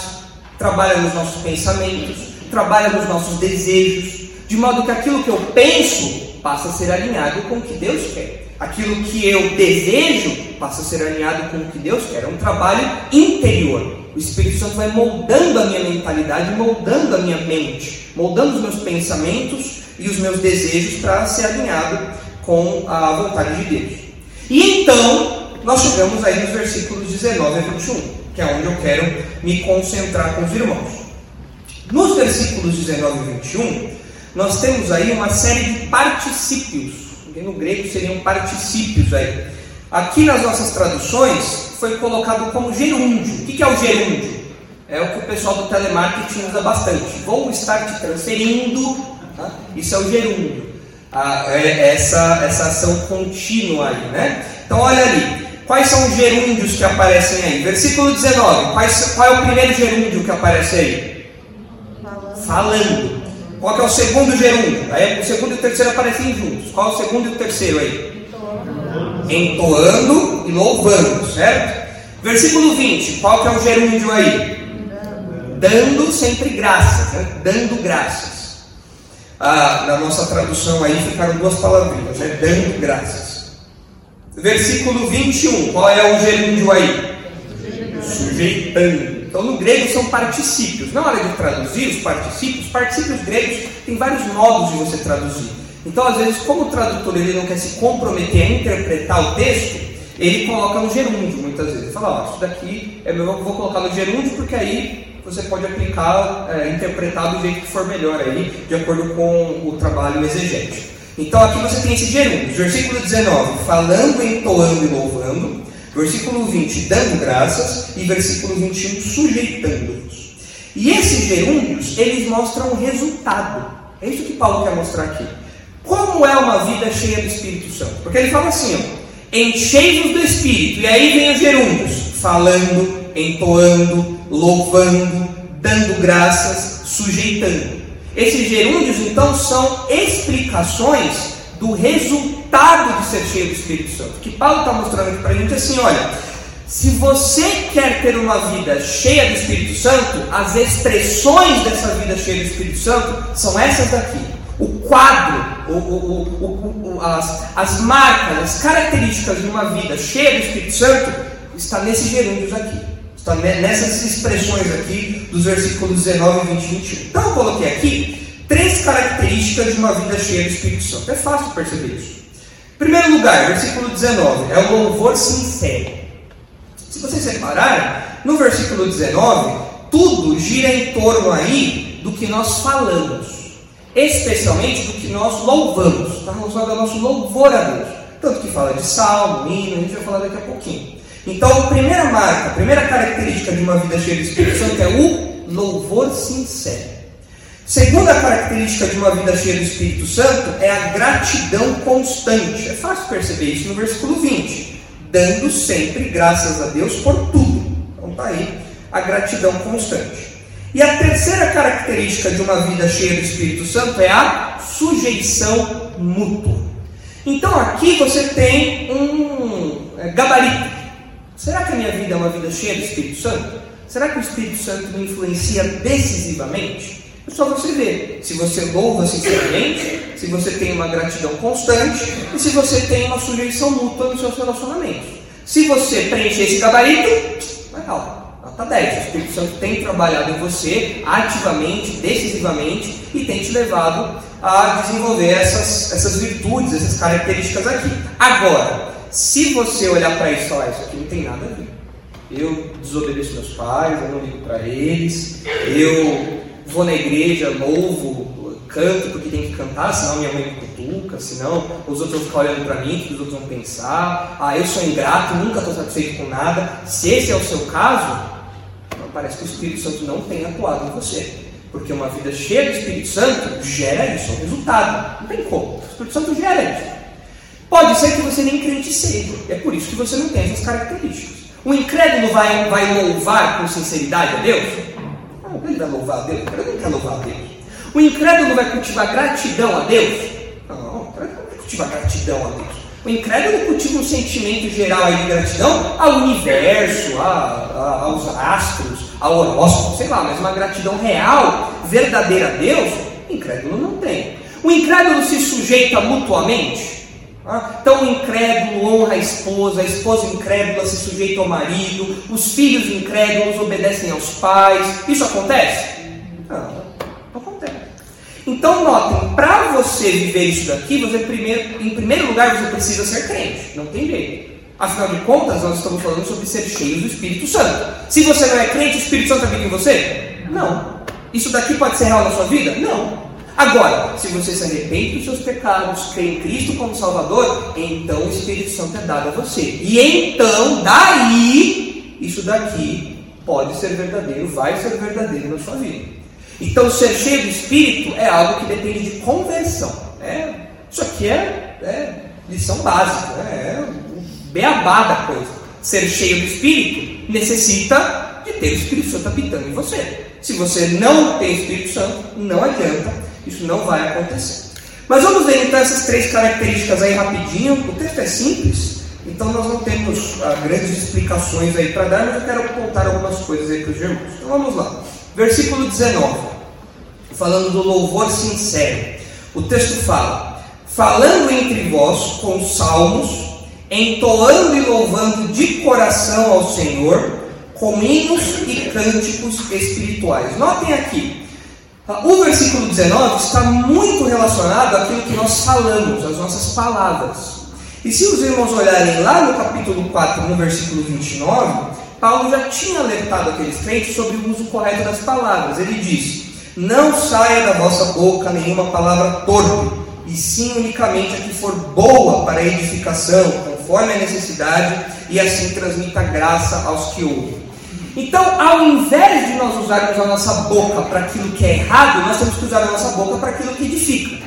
trabalha nos nossos pensamentos, trabalha nos nossos desejos, de modo que aquilo que eu penso passa a ser alinhado com o que Deus quer. Aquilo que eu desejo passa a ser alinhado com o que Deus quer. É um trabalho interior. O Espírito Santo vai moldando a minha mentalidade, moldando a minha mente, moldando os meus pensamentos e os meus desejos para ser alinhado com a vontade de Deus. E então, nós chegamos aí nos versículos 19 a 21, que é onde eu quero me concentrar com os irmãos. Nos versículos 19 e 21, nós temos aí uma série de particípios, no grego seriam particípios aí. Aqui nas nossas traduções foi colocado como gerúndio. O que é o gerúndio? É o que o pessoal do telemarketing usa bastante. Vou estar te transferindo. Tá? Isso é o gerúndio. Ah, é essa, essa ação contínua aí, né? Então olha ali. Quais são os gerúndios que aparecem aí? Versículo 19. Quais, qual é o primeiro gerúndio que aparece aí? Falando. Falando. Qual é o segundo gerúndio? Aí o segundo e o terceiro aparecem juntos. Qual é o segundo e o terceiro aí? Entoando e louvando, certo? Versículo 20, qual que é o gerúndio aí? Dando sempre graças, né? dando graças. Ah, na nossa tradução aí ficaram duas palavrinhas, né? dando graças. Versículo 21, qual é o gerúndio aí? Sujeitando. Então, no grego são particípios. Na hora de traduzir os particípios, particípios gregos tem vários modos de você traduzir. Então, às vezes, como o tradutor ele não quer se comprometer a interpretar o texto, ele coloca no gerúndio, muitas vezes. Ele fala, ó, isso daqui é meu, vou colocar no gerúndio porque aí você pode aplicar, é, interpretar do jeito que for melhor aí, de acordo com o trabalho exegético. Então aqui você tem esse gerúndio, versículo 19, falando, entoando e louvando, versículo 20, dando graças, e versículo 21, sujeitando-vos. E esses gerúndios, eles mostram o resultado. É isso que Paulo quer mostrar aqui. Como é uma vida cheia do Espírito Santo? Porque ele fala assim, enchei-vos do Espírito, e aí vem os gerúndios, falando, entoando, louvando, dando graças, sujeitando. Esses gerúndios, então, são explicações do resultado de ser cheio do Espírito Santo. O que Paulo está mostrando aqui para a gente é assim: olha, se você quer ter uma vida cheia do Espírito Santo, as expressões dessa vida cheia do Espírito Santo são essas daqui. O quadro, o, o, o, as, as marcas, as características de uma vida cheia do Espírito Santo está nesses gerúndios aqui. Está nessas expressões aqui dos versículos 19, 20 e 21. Então eu coloquei aqui três características de uma vida cheia do Espírito Santo. É fácil perceber isso. Em primeiro lugar, versículo 19, é o louvor sincero. Se vocês repararem, no versículo 19, tudo gira em torno aí do que nós falamos, especialmente do que nós louvamos. Está relacionado ao nosso louvor a Deus. Tanto que fala de salmo, hino, a gente vai falar daqui a pouquinho. Então, a primeira marca, a primeira característica de uma vida cheia do Espírito Santo é o louvor sincero. Segunda característica de uma vida cheia do Espírito Santo é a gratidão constante. É fácil perceber isso no versículo 20. Dando sempre graças a Deus por tudo. Então está aí a gratidão constante. E a terceira característica de uma vida cheia do Espírito Santo é a sujeição mútua. Então aqui você tem um é, gabarito Será que a minha vida é uma vida cheia do Espírito Santo? Será que o Espírito Santo me influencia decisivamente? É só você ver se você louva sinceramente, se você tem uma gratidão constante e se você tem uma sujeição mútua nos seus relacionamentos. Se você preencher esse gabarito, legal, nota 10. O Espírito Santo tem trabalhado em você ativamente, decisivamente e tem te levado a desenvolver essas, essas virtudes, essas características aqui. Agora, se você olhar para isso e falar, isso aqui não tem nada a ver. Eu desobedeço meus pais, eu não ligo para eles, eu vou na igreja, louvo, canto porque tem que cantar, senão minha mãe me cutuca, senão os outros vão ficar olhando para mim, que os outros vão pensar, ah, eu sou ingrato, nunca estou satisfeito com nada. Se esse é o seu caso, parece que o Espírito Santo não tem atuado em você. Porque uma vida cheia do Espírito Santo gera isso, é o resultado. Não tem como. O Espírito Santo gera isso. Pode ser que você nem crente seja, é por isso que você não tem essas características. O incrédulo vai, vai louvar com sinceridade a Deus? Ele vai louvar a Deus, incrédulo não quer louvar a Deus. O incrédulo vai cultivar gratidão a Deus? Não, o incrédulo vai cultivar gratidão a Deus. O incrédulo cultiva um sentimento geral de gratidão ao universo, a, a, aos astros, ao horóscopo, sei lá, mas uma gratidão real, verdadeira a Deus, o incrédulo não tem. O incrédulo se sujeita mutuamente? Então o incrédulo honra a esposa, a esposa incrédula se sujeita ao marido, os filhos incrédulos obedecem aos pais. Isso acontece? Não, não acontece. Então notem, para você viver isso daqui, você primeiro, em primeiro lugar você precisa ser crente, não tem jeito. Afinal de contas, nós estamos falando sobre ser cheio do Espírito Santo. Se você não é crente, o Espírito Santo habita em você? Não. Isso daqui pode ser real na sua vida? Não. Agora, se você se arrepende dos seus pecados, crê em Cristo como Salvador, então o Espírito Santo é dado a você. E então, daí, isso daqui pode ser verdadeiro, vai ser verdadeiro na sua vida. Então, ser cheio do Espírito é algo que depende de conversão. É, isso aqui é, é lição básica, é, é beabá da coisa. Ser cheio do Espírito necessita de ter o Espírito Santo habitando em você. Se você não tem Espírito Santo, não adianta isso não vai acontecer. Mas vamos ver então essas três características aí rapidinho. O texto é simples, então nós não temos ah, grandes explicações aí para dar, mas eu quero contar algumas coisas aí para os irmãos. Então vamos lá. Versículo 19, falando do louvor sincero. O texto fala: falando entre vós com salmos, entoando e louvando de coração ao Senhor, com hinos e cânticos espirituais. Notem aqui, o versículo 19 está muito relacionado àquilo que nós falamos, às nossas palavras. E se os irmãos olharem lá no capítulo 4, no versículo 29, Paulo já tinha alertado aqueles crentes sobre o uso correto das palavras. Ele diz: Não saia da vossa boca nenhuma palavra torpe, e sim unicamente a que for boa para edificação, conforme a necessidade, e assim transmita graça aos que ouvem. Então, ao invés de nós usarmos a nossa boca para aquilo que é errado, nós temos que usar a nossa boca para aquilo que edifica.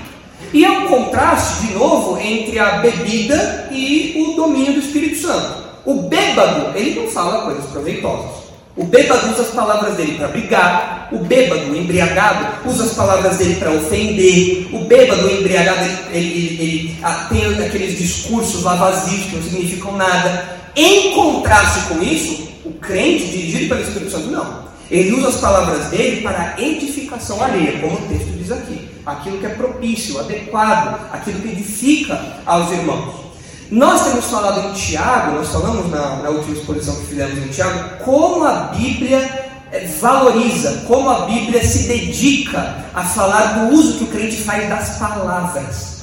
E é um contraste, de novo, entre a bebida e o domínio do Espírito Santo. O bêbado, ele não fala coisas proveitosas. O bêbado usa as palavras dele para brigar. O bêbado, embriagado, usa as palavras dele para ofender. O bêbado, embriagado, ele, ele, ele, ele ah, tem aqueles discursos lá vazios que não significam nada. Em contraste com isso, o crente, dirigido pelo Espírito Santo, não. Ele usa as palavras dele para edificação alheia, como o texto diz aqui. Aquilo que é propício, adequado, aquilo que edifica aos irmãos. Nós temos falado em Tiago, nós falamos na, na última exposição que fizemos em Tiago, como a Bíblia eh, valoriza, como a Bíblia se dedica a falar do uso que o crente faz das palavras.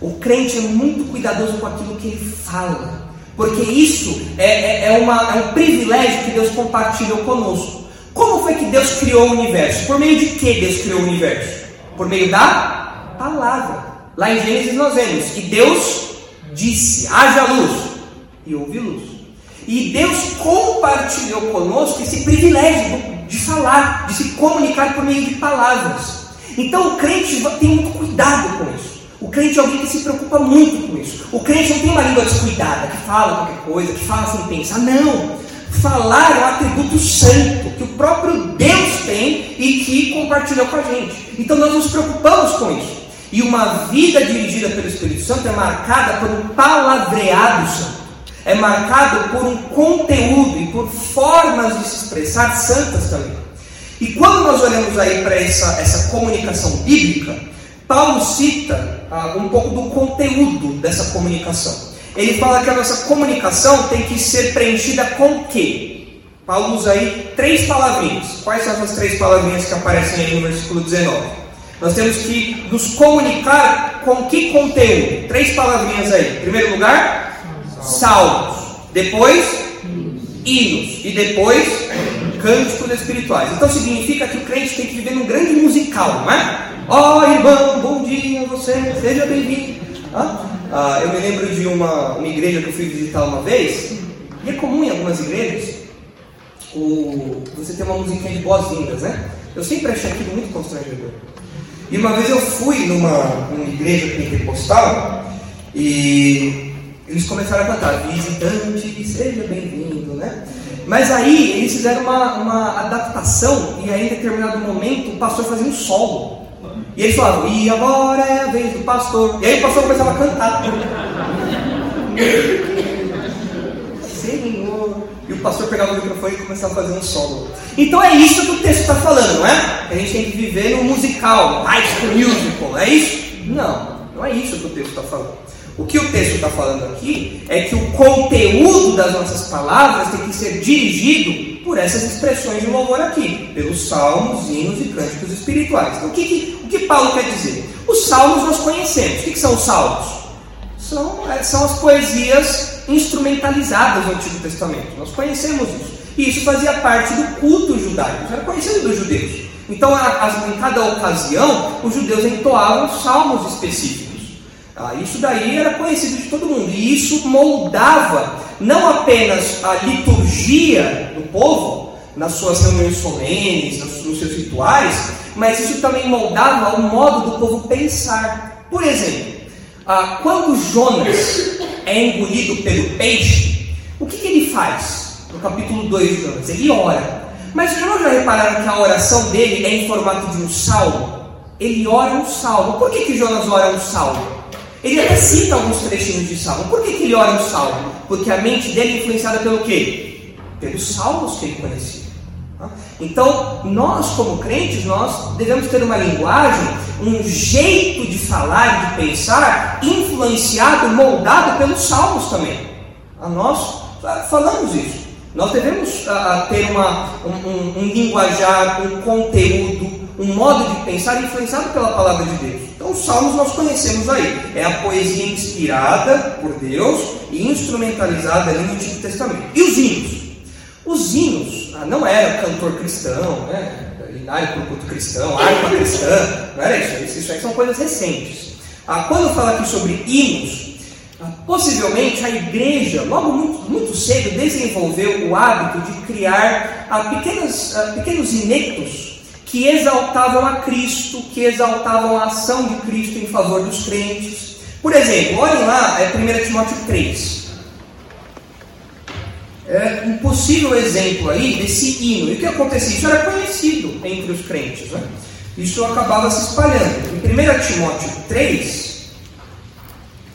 O crente é muito cuidadoso com aquilo que ele fala, porque isso é, é, é, uma, é um privilégio que Deus compartilhou conosco. Como foi que Deus criou o universo? Por meio de que Deus criou o universo? Por meio da palavra. Lá em Gênesis nós vemos que Deus disse: haja luz, e houve luz. E Deus compartilhou conosco esse privilégio de falar, de se comunicar por meio de palavras. Então o crente tem muito cuidado com isso. O crente é alguém que se preocupa muito com isso. O crente não tem uma língua descuidada, que fala qualquer coisa, que fala sem pensar. Não! Falar é um atributo santo que o próprio Deus tem e que compartilhou com a gente. Então nós nos preocupamos com isso. E uma vida dirigida pelo Espírito Santo é marcada por um palavreado santo. É marcado por um conteúdo e por formas de se expressar santas também. E quando nós olhamos aí para essa, essa comunicação bíblica, Paulo cita ah, um pouco do conteúdo dessa comunicação. Ele fala que a nossa comunicação tem que ser preenchida com o quê? Paulo usa aí três palavrinhas. Quais são essas três palavrinhas que aparecem aí no versículo 19? Nós temos que nos comunicar com que conteúdo? Três palavrinhas aí. Em primeiro lugar, salmos. Depois, hinos. E depois, cânticos espirituais. Então significa que o crente tem que viver num grande musical, não é? Ó oh, irmão, bom dia, você, seja bem-vindo. Ah? Ah, eu me lembro de uma, uma igreja que eu fui visitar uma vez, e é comum em algumas igrejas o, você ter uma musiquinha de boas-vindas, né? Eu sempre achei aquilo muito constrangedor. E uma vez eu fui numa, numa igreja pentecostal e eles começaram a cantar Visitante, seja bem-vindo, né? Mas aí eles fizeram uma, uma adaptação e aí em determinado momento o pastor fazia um solo. E eles falavam, e agora é a vez do pastor. E aí o pastor começava a cantar. Senhor. E o pastor pegava o microfone e começava a fazer um solo. Então é isso que o texto está falando, não é? A gente tem que viver no musical, high school musical, é isso? Não, não é isso que o texto está falando. O que o texto está falando aqui é que o conteúdo das nossas palavras tem que ser dirigido por essas expressões de louvor aqui, pelos salmos, hinos e cânticos espirituais. Então, o que, que, o que Paulo quer dizer? Os salmos nós conhecemos. O que, que são os salmos? São, é, são as poesias instrumentalizadas do Antigo Testamento. Nós conhecemos isso. E isso fazia parte do culto judaico, era conhecido dos judeus. Então, a, em cada ocasião, os judeus entoavam salmos específicos. Ah, isso daí era conhecido de todo mundo. E isso moldava não apenas a liturgia do povo, nas suas reuniões solenes, nos seus rituais, mas isso também moldava o modo do povo pensar. Por exemplo, ah, quando Jonas é engolido pelo peixe, o que, ele faz? No capítulo 2 de Jonas, ele ora. Mas não já repararam que a oração dele é em formato de um salmo? Ele ora um salmo. Por que, que Jonas ora um salmo? Ele até cita alguns trechinhos de salmo. Por que, que ele ora um salmo? Porque a mente dele é influenciada pelo quê? Pelos salmos que ele conhecia. Então, nós como crentes, nós devemos ter uma linguagem, um jeito de falar, de pensar, influenciado, moldado pelos salmos também. Nós falamos isso. Nós devemos uh, ter uma, um, um, um linguajar, um conteúdo, um modo de pensar influenciado pela palavra de Deus. Então, os salmos nós conhecemos aí. É a poesia inspirada por Deus e instrumentalizada ali no Antigo Testamento. E os hinos? Os hinos ah, não era cantor cristão, né? Inário para o culto cristão, harpa cristã, não era isso. Isso aí são coisas recentes. Ah, quando eu falo aqui sobre hinos, ah, possivelmente a igreja, logo muito, muito cedo, desenvolveu o hábito de criar ah, pequenas, ah, pequenos inectos que exaltavam a Cristo, que exaltavam a ação de Cristo em favor dos crentes. Por exemplo, olhem lá, é 1 Timóteo 3. É um possível exemplo aí desse hino. E o que acontecia? Isso era conhecido entre os crentes. Né? Isso acabava se espalhando. Em 1 Timóteo 3,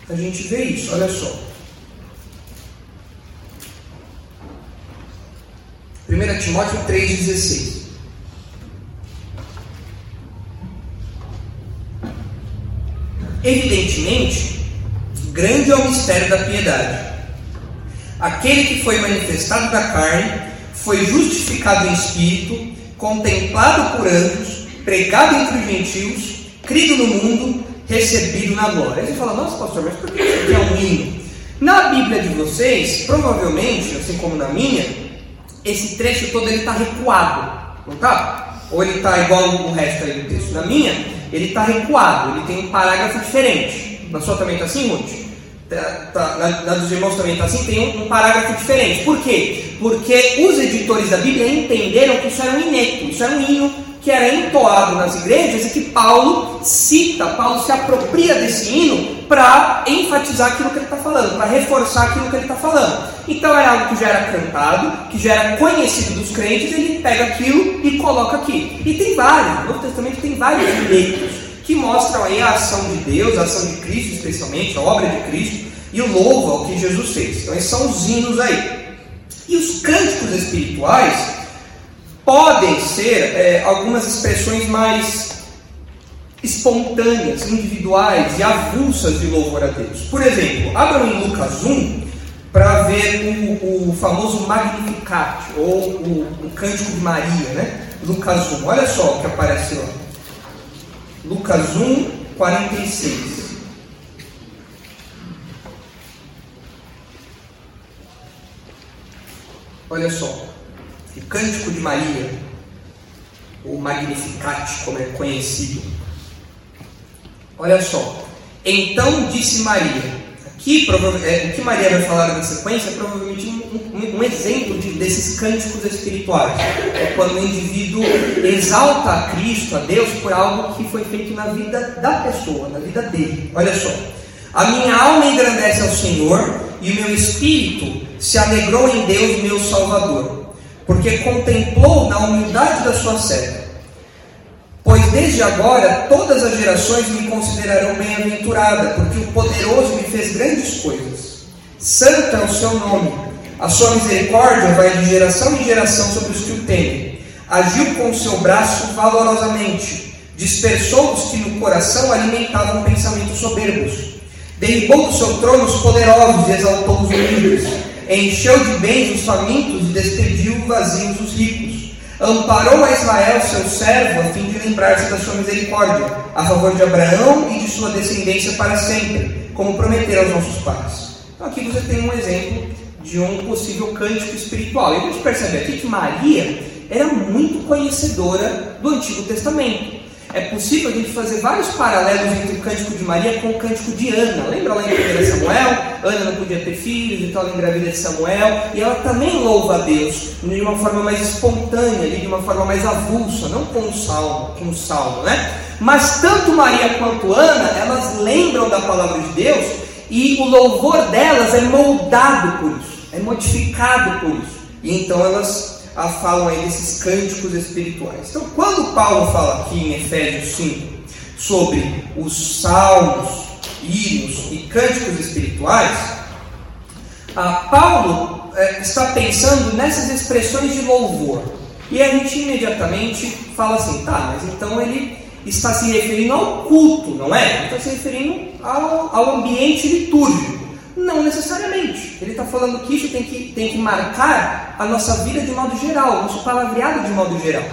a gente vê isso, olha só. 1 Timóteo 3,16. Evidentemente, grande é o mistério da piedade. Aquele que foi manifestado da carne foi justificado em espírito, contemplado por anjos, pregado entre os gentios, crido no mundo, recebido na glória. Aí você fala, nossa pastor, mas por que isso aqui é um hino? Na Bíblia de vocês, provavelmente, assim como na minha, esse trecho todo ele está recuado, não está? Ou ele está igual o resto aí do texto? Na minha, ele está recuado, ele tem um parágrafo diferente. Na sua também está assim, Ruth? Tá, tá, na, na, dos irmãos também está assim, tem um, um, parágrafo diferente. Por quê? Porque os editores da Bíblia entenderam que isso era um ineto, isso era um hino que era entoado nas igrejas e que Paulo cita, Paulo se apropria desse hino para enfatizar aquilo que ele está falando, para reforçar aquilo que ele está falando. Então é algo que já era cantado, que já era conhecido dos crentes, ele pega aquilo e coloca aqui. E tem vários, no Novo Testamento tem vários direitos que mostram aí a ação de Deus, a ação de Cristo especialmente, a obra de Cristo e o louvo ao que Jesus fez. Então esses são os hinos aí. E os cânticos espirituais podem ser é, algumas expressões mais espontâneas, individuais e avulsas de louvor a Deus. Por exemplo, abram Lucas 1 para ver o, o, famoso Magnificat, ou o, o Cântico de Maria, né? Lucas 1, olha só o que aparece lá. Lucas 1, 46. Olha só. O Cântico de Maria, o Magnificat, como é conhecido. Olha só. Então disse Maria. Aqui, é, o que Maria vai falar na sequência é provavelmente um, um, um exemplo de, desses cânticos espirituais. É quando o indivíduo exalta a Cristo, a Deus, por algo que foi feito na vida da pessoa, na vida dele. Olha só. A minha alma engrandece ao Senhor e o meu espírito se alegrou em Deus, meu Salvador porque contemplou na humildade da sua serva. Pois desde agora todas as gerações me considerarão bem-aventurada, porque o poderoso me fez grandes coisas. Santo é o seu nome. A sua misericórdia vai de geração em geração sobre os que o temem. Agiu com o seu braço valorosamente. Dispersou os que no coração alimentavam pensamentos soberbos. Derribou do seu trono os poderosos e exaltou os humildes encheu de bens os famintos e despediu vazios os ricos. Amparou a Israel, seu servo, a fim de lembrar-se da sua misericórdia, a favor de Abraão e de sua descendência para sempre, como prometeu aos nossos pais. Então aqui você tem um exemplo de um possível cântico espiritual. E a gente percebe aqui que Maria era muito conhecedora do Antigo Testamento. É possível a gente fazer vários paralelos entre o cântico de Maria com o cântico de Ana. Lembra lá em 1 Samuel? Ana não podia ter filhos, então ela engravida de Samuel. E ela também louva a Deus de uma forma mais espontânea, de uma forma mais avulsa, não com o salmo, com o salmo, né? Mas tanto Maria quanto Ana, elas lembram da palavra de Deus e o louvor delas é moldado por isso, é modificado por isso. E então elas a falam aí desses cânticos espirituais. Então, quando Paulo fala aqui em Efésios 5 sobre os salmos, hinos e cânticos espirituais, Paulo é, está pensando nessas expressões de louvor. E a gente imediatamente fala assim, tá, mas então ele está se referindo ao culto, não é? Ele está se referindo ao, ao ambiente litúrgico. Não necessariamente. Ele está falando que isso tem que, tem que marcar a nossa vida de modo geral, nosso palavreado de modo geral.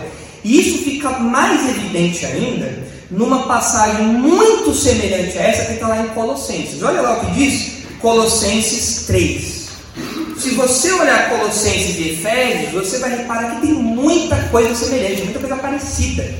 E isso fica mais evidente ainda numa passagem muito semelhante a essa que está lá em Colossenses. Olha lá o que diz Colossenses 3. Se você olhar Colossenses e Efésios, você vai reparar que tem muita coisa semelhante, muita coisa parecida.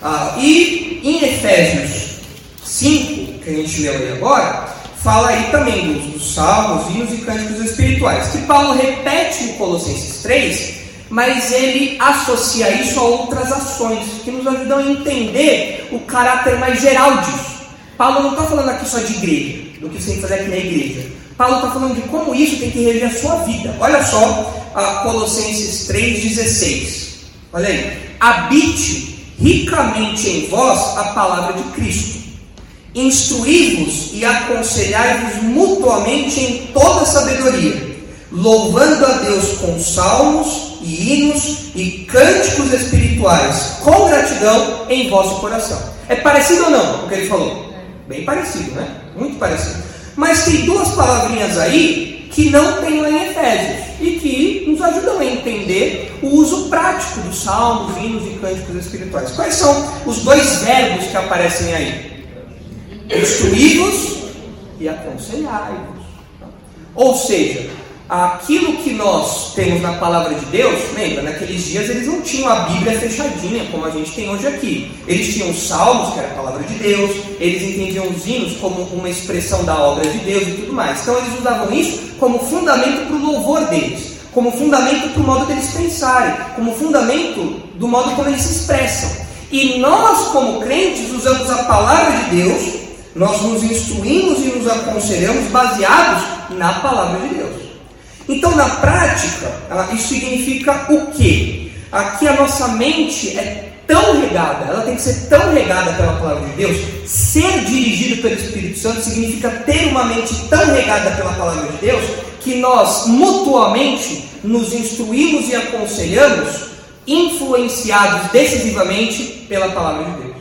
Ah, e em Efésios 5, que a gente leu aí agora, fala aí também dos, dos salmos, hinos e cânticos espirituais, que Paulo repete em Colossenses 3, mas ele associa isso a outras ações que nos ajudam a entender o caráter mais geral disso. Paulo não está falando aqui só de igreja, do que você tem que fazer aqui na igreja. Paulo está falando de como isso tem que reger a sua vida. Olha só Colossenses 3,16. Olha aí. Habite ricamente em vós a palavra de Cristo. Instruí-vos e aconselhai-vos mutuamente em toda sabedoria, louvando a Deus com salmos e hinos e cânticos espirituais com gratidão em vosso coração. É parecido ou não o que ele falou? Bem parecido, né? Muito parecido. Mas tem duas palavrinhas aí que não tem lá em Efésios e que nos ajudam a entender o uso prático dos salmos, hinos e cânticos espirituais. Quais são os dois verbos que aparecem aí? Instruí-vos e aconselhai-vos. Ou seja, aquilo que nós temos na palavra de Deus, lembra, naqueles dias eles não tinham a Bíblia fechadinha como a gente tem hoje aqui. Eles tinham os salmos, que era a palavra de Deus, eles entendiam os hinos como uma expressão da obra de Deus e tudo mais. Então eles usavam isso como fundamento para o louvor deles, como fundamento para o modo deles pensarem, como fundamento do modo como eles se expressam. E nós, como crentes, usamos a palavra de Deus, nós nos instruímos e nos aconselhamos baseados na palavra de Deus. Então, na prática, isso significa o quê? Aqui a nossa mente é tão regada, ela tem que ser tão regada pela palavra de Deus. Ser dirigido pelo Espírito Santo significa ter uma mente tão regada pela palavra de Deus que nós mutuamente nos instruímos e aconselhamos, influenciados decisivamente pela palavra de Deus.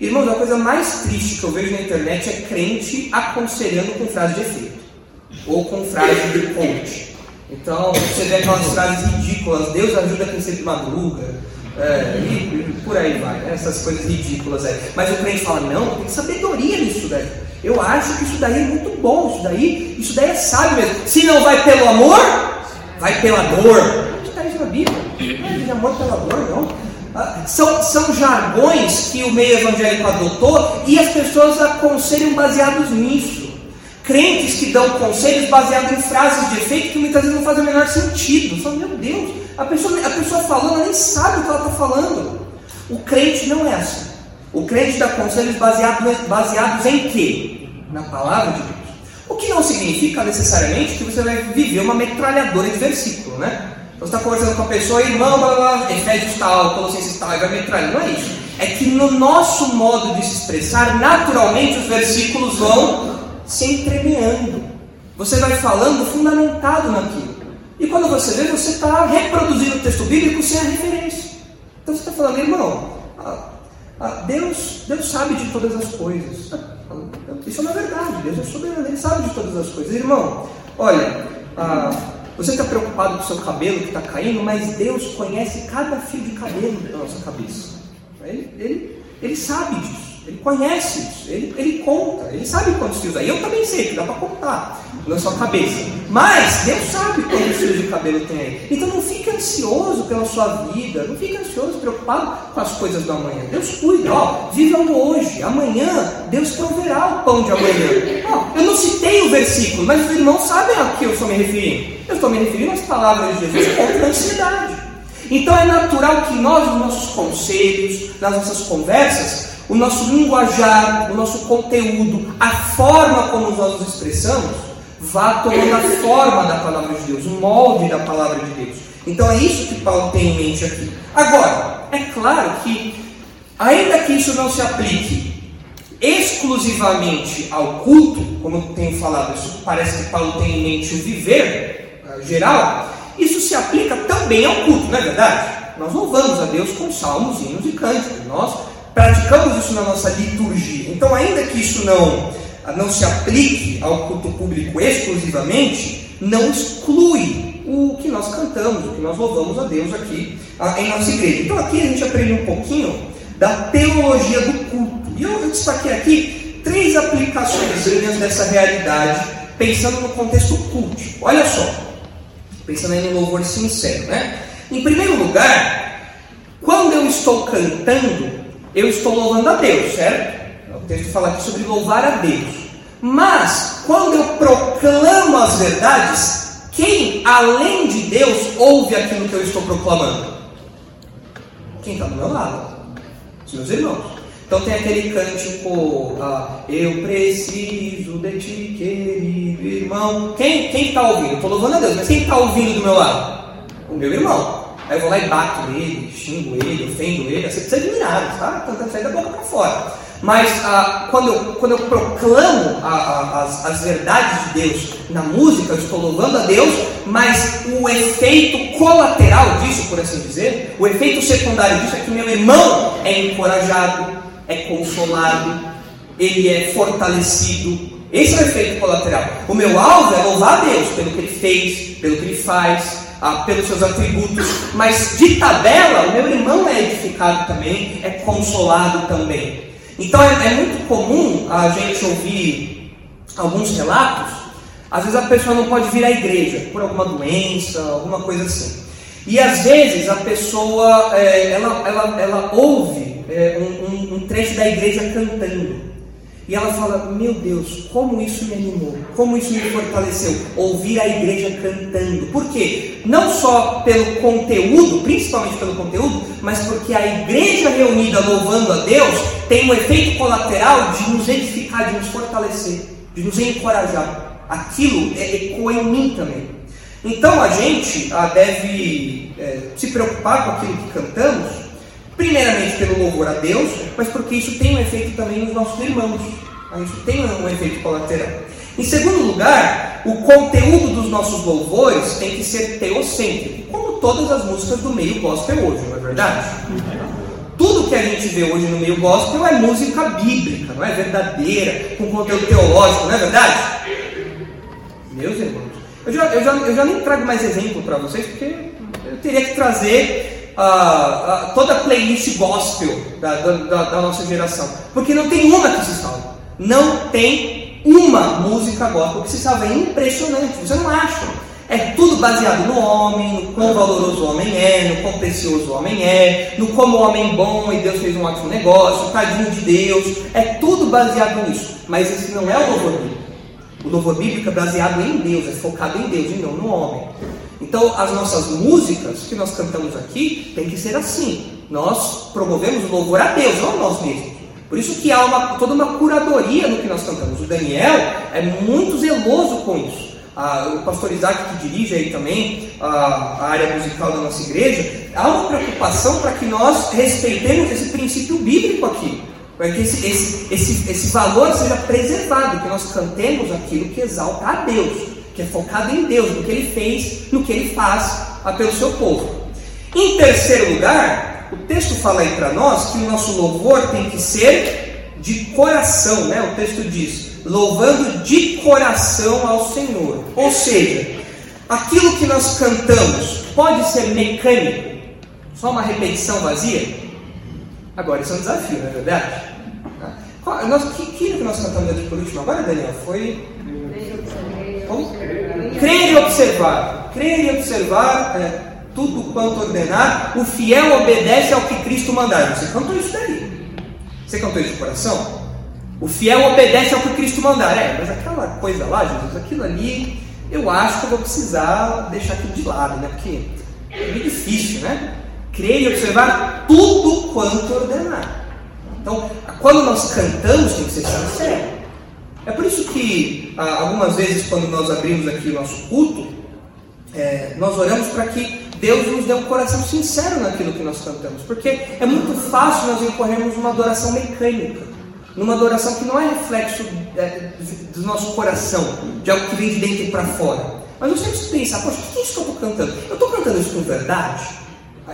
Irmãos, a coisa mais triste que eu vejo na internet é crente aconselhando com frase de efeito ou com frase de coach. Então, você vê aquelas frases ridículas, Deus ajuda quem sempre madruga, é, e, por aí vai, né? essas coisas ridículas aí. Mas o crente fala, não, tem sabedoria nisso daí. Eu acho que isso daí é muito bom, isso daí, isso daí é sábio mesmo. Se não vai pelo amor, vai pela dor. Onde está isso na Bíblia? Não é de amor pela dor, não. Ah, são, são jargões que o meio evangélico adotou e as pessoas aconselham baseados nisso. Crentes que dão conselhos baseados em frases de efeito que muitas vezes não fazem o menor sentido. Fala, meu Deus, a pessoa, a pessoa falando, ela nem sabe o que ela está falando. O crente não é assim. O crente dá conselhos baseados, baseados em quê? Na palavra de Deus. O que não significa necessariamente que você vai viver uma metralhadora de versículo, né? Você está conversando com a pessoa, irmão, blá, blá, Efésios tal, Colossenses tal, vai metralhando. Não é isso. É que no nosso modo de se expressar, naturalmente os versículos vão se entremeando. Você vai falando fundamentado naquilo. E quando você vê, você está reproduzindo o texto bíblico sem a referência. Então você está falando, irmão, Deus, Deus sabe de todas as coisas. Isso é verdade. Deus é soberano, Ele sabe de todas as coisas. Irmão, olha, você está preocupado com o seu cabelo que está caindo, mas Deus conhece cada fio de cabelo da nossa cabeça. Ele, ele, ele sabe disso. Ele conhece isso, ele, ele conta, ele sabe quantos fios aí. Eu também sei que dá para contar na sua cabeça. Mas Deus sabe quantos fios de cabelo tem aí. Então não fique ansioso pela sua vida, não fique ansioso, preocupado com as coisas do amanhã. Deus cuida, ó, vivam hoje, amanhã Deus proverá o pão de amanhã. Ó, eu não citei o versículo, mas os irmãos sabem a que eu estou me referindo. Eu estou me referindo às palavras de Jesus contra a ansiedade. Então é natural que nós, nos nossos conselhos, nas nossas conversas, o nosso linguajar, o nosso conteúdo, a forma como nós nos expressamos, vá tomando a forma da palavra de Deus, o molde da palavra de Deus. Então é isso que Paulo tem em mente aqui. Agora, é claro que, ainda que isso não se aplique exclusivamente ao culto, como eu tenho falado, isso parece que Paulo tem em mente o viver uh, geral, isso se aplica também ao culto, não é verdade? Nós louvamos a Deus com salmos, hinos e cânticos. Nós praticamos isso na nossa liturgia. Então, ainda que isso não não se aplique ao culto público exclusivamente, não exclui o que nós cantamos, o que nós louvamos a Deus aqui em nossa igreja. Então aqui a gente aprende um pouquinho da teologia do culto. E eu, destaquei aqui três aplicações dessa realidade, pensando no contexto culto. Olha só, pensando aí no louvor sincero, né? Em primeiro lugar, quando eu estou cantando, eu estou louvando a Deus, certo? O texto fala aqui sobre louvar a Deus. Mas, quando eu proclamo as verdades, quem, além de Deus, ouve aquilo que eu estou proclamando? Quem está do meu lado? Os meus irmãos. Então tem aquele cântico, ah, eu preciso de ti, querido irmão. Quem está ouvindo? Estou louvando a Deus, mas quem está ouvindo do meu lado? O meu irmão. Aí eu vou lá e bato nele, xingo ele, ofendo ele. Você precisa admirar, está cantando sair da boca para fora. Mas ah, quando, eu, quando eu proclamo a, a, as, as verdades de Deus na música, eu estou louvando a Deus, mas o efeito colateral disso, por assim dizer, o efeito secundário disso é que meu irmão é encorajado, é consolado, ele é fortalecido. Esse é o efeito colateral. O meu alvo é louvar a Deus pelo que ele fez, pelo que ele faz, ah, pelos seus atributos, mas de tabela, o meu irmão é edificado também, é consolado também. Então é, é muito comum a gente ouvir alguns relatos, às vezes a pessoa não pode vir à igreja por alguma doença, alguma coisa assim. E às vezes a pessoa é, ela, ela, ela ouve é, um, um, um trecho da igreja cantando. E ela fala: Meu Deus, como isso me animou, como isso me fortaleceu, ouvir a igreja cantando. Por quê? Não só pelo conteúdo, principalmente pelo conteúdo, mas porque a igreja reunida louvando a Deus tem um efeito colateral de nos edificar, de nos fortalecer, de nos encorajar. Aquilo é, ecoa em mim também. Então a gente ah, deve é, se preocupar com aquilo que cantamos Primeiramente pelo louvor a Deus, mas porque isso tem um efeito também nos nossos irmãos. Isso tem um efeito colateral. Em segundo lugar, o conteúdo dos nossos louvores tem que ser teocêntrico, como todas as músicas do meio gospel hoje, não é verdade? Tudo que a gente vê hoje no meio gospel é música bíblica, não é verdadeira, com conteúdo teológico, não é verdade? Meus irmãos, eu já, eu já, eu já nem trago mais exemplo para vocês, porque eu teria que trazer toda a playlist gospel da, da, da, nossa geração. Porque não tem uma que se salva. Não tem uma música gospel que se salva. É impressionante, você não acha. É tudo baseado no homem, no quão valoroso o homem é, no quão precioso o homem é, no como o homem é bom e Deus fez um ótimo negócio, tadinho de Deus. É tudo baseado nisso. Mas esse não é o louvor bíblico. O louvor bíblico é baseado em Deus, é focado em Deus e não no homem. Então, as nossas músicas que nós cantamos aqui tem que ser assim. Nós promovemos o louvor a Deus, não a nós mesmos. Por isso que há uma, toda uma curadoria no que nós cantamos. O Daniel é muito zeloso com isso. Ah, o pastor Isaac, que dirige aí também a área musical da nossa igreja, há uma preocupação para que nós respeitemos esse princípio bíblico aqui. Para que esse, esse, esse, esse valor seja preservado, que nós cantemos aquilo que exalta a Deus que é focado em Deus, no que ele fez, no que ele faz pelo seu povo. Em terceiro lugar, o texto fala aí para nós que o nosso louvor tem que ser de coração, né? O texto diz: louvando de coração ao Senhor. Ou seja, aquilo que nós cantamos pode ser mecânico, só uma repetição vazia? Agora, isso é um desafio, não é verdade? Nós, que, que que nós cantamos aqui por último agora, Daniel? Foi como? Crer e observar. Crer e observar é, tudo quanto ordenar. O fiel obedece ao que Cristo mandar. Você cantou isso daí. Você cantou isso de coração? O fiel obedece ao que Cristo mandar. É, mas aquela coisa lá, Jesus, aquilo ali, eu acho que eu vou precisar deixar aquilo de lado, né? Porque é meio difícil, né? Crer e observar tudo quanto ordenar. Então, quando nós cantamos, tem que ser sincero. É por isso que ah, algumas vezes quando nós abrimos aqui o nosso culto, é, nós oramos para que Deus nos dê um coração sincero naquilo que nós cantamos, porque é muito fácil nós incorrermos numa adoração mecânica, numa adoração que não é reflexo é, do nosso coração, de algo que vem de dentro para fora. Mas nós temos que pensar, poxa, o que é isso que eu estou cantando? Eu estou cantando isso com verdade?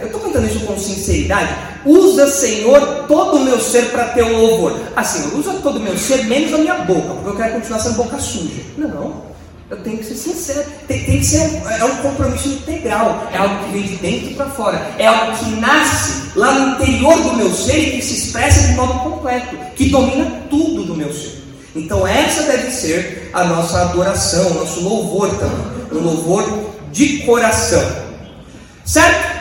Eu estou cantando isso com sinceridade. Usa, Senhor, todo o meu ser para ter um louvor. Assim, usa todo o meu ser, menos a minha boca, porque eu quero continuar sendo boca suja. Não. Eu tenho que ser sincero. Tem, tem que ser é um compromisso integral. É algo que vem de dentro para fora. É algo que nasce lá no interior do meu ser e que se expressa de modo completo, que domina tudo do meu ser. Então essa deve ser a nossa adoração, nosso louvor também. Um louvor de coração. Certo?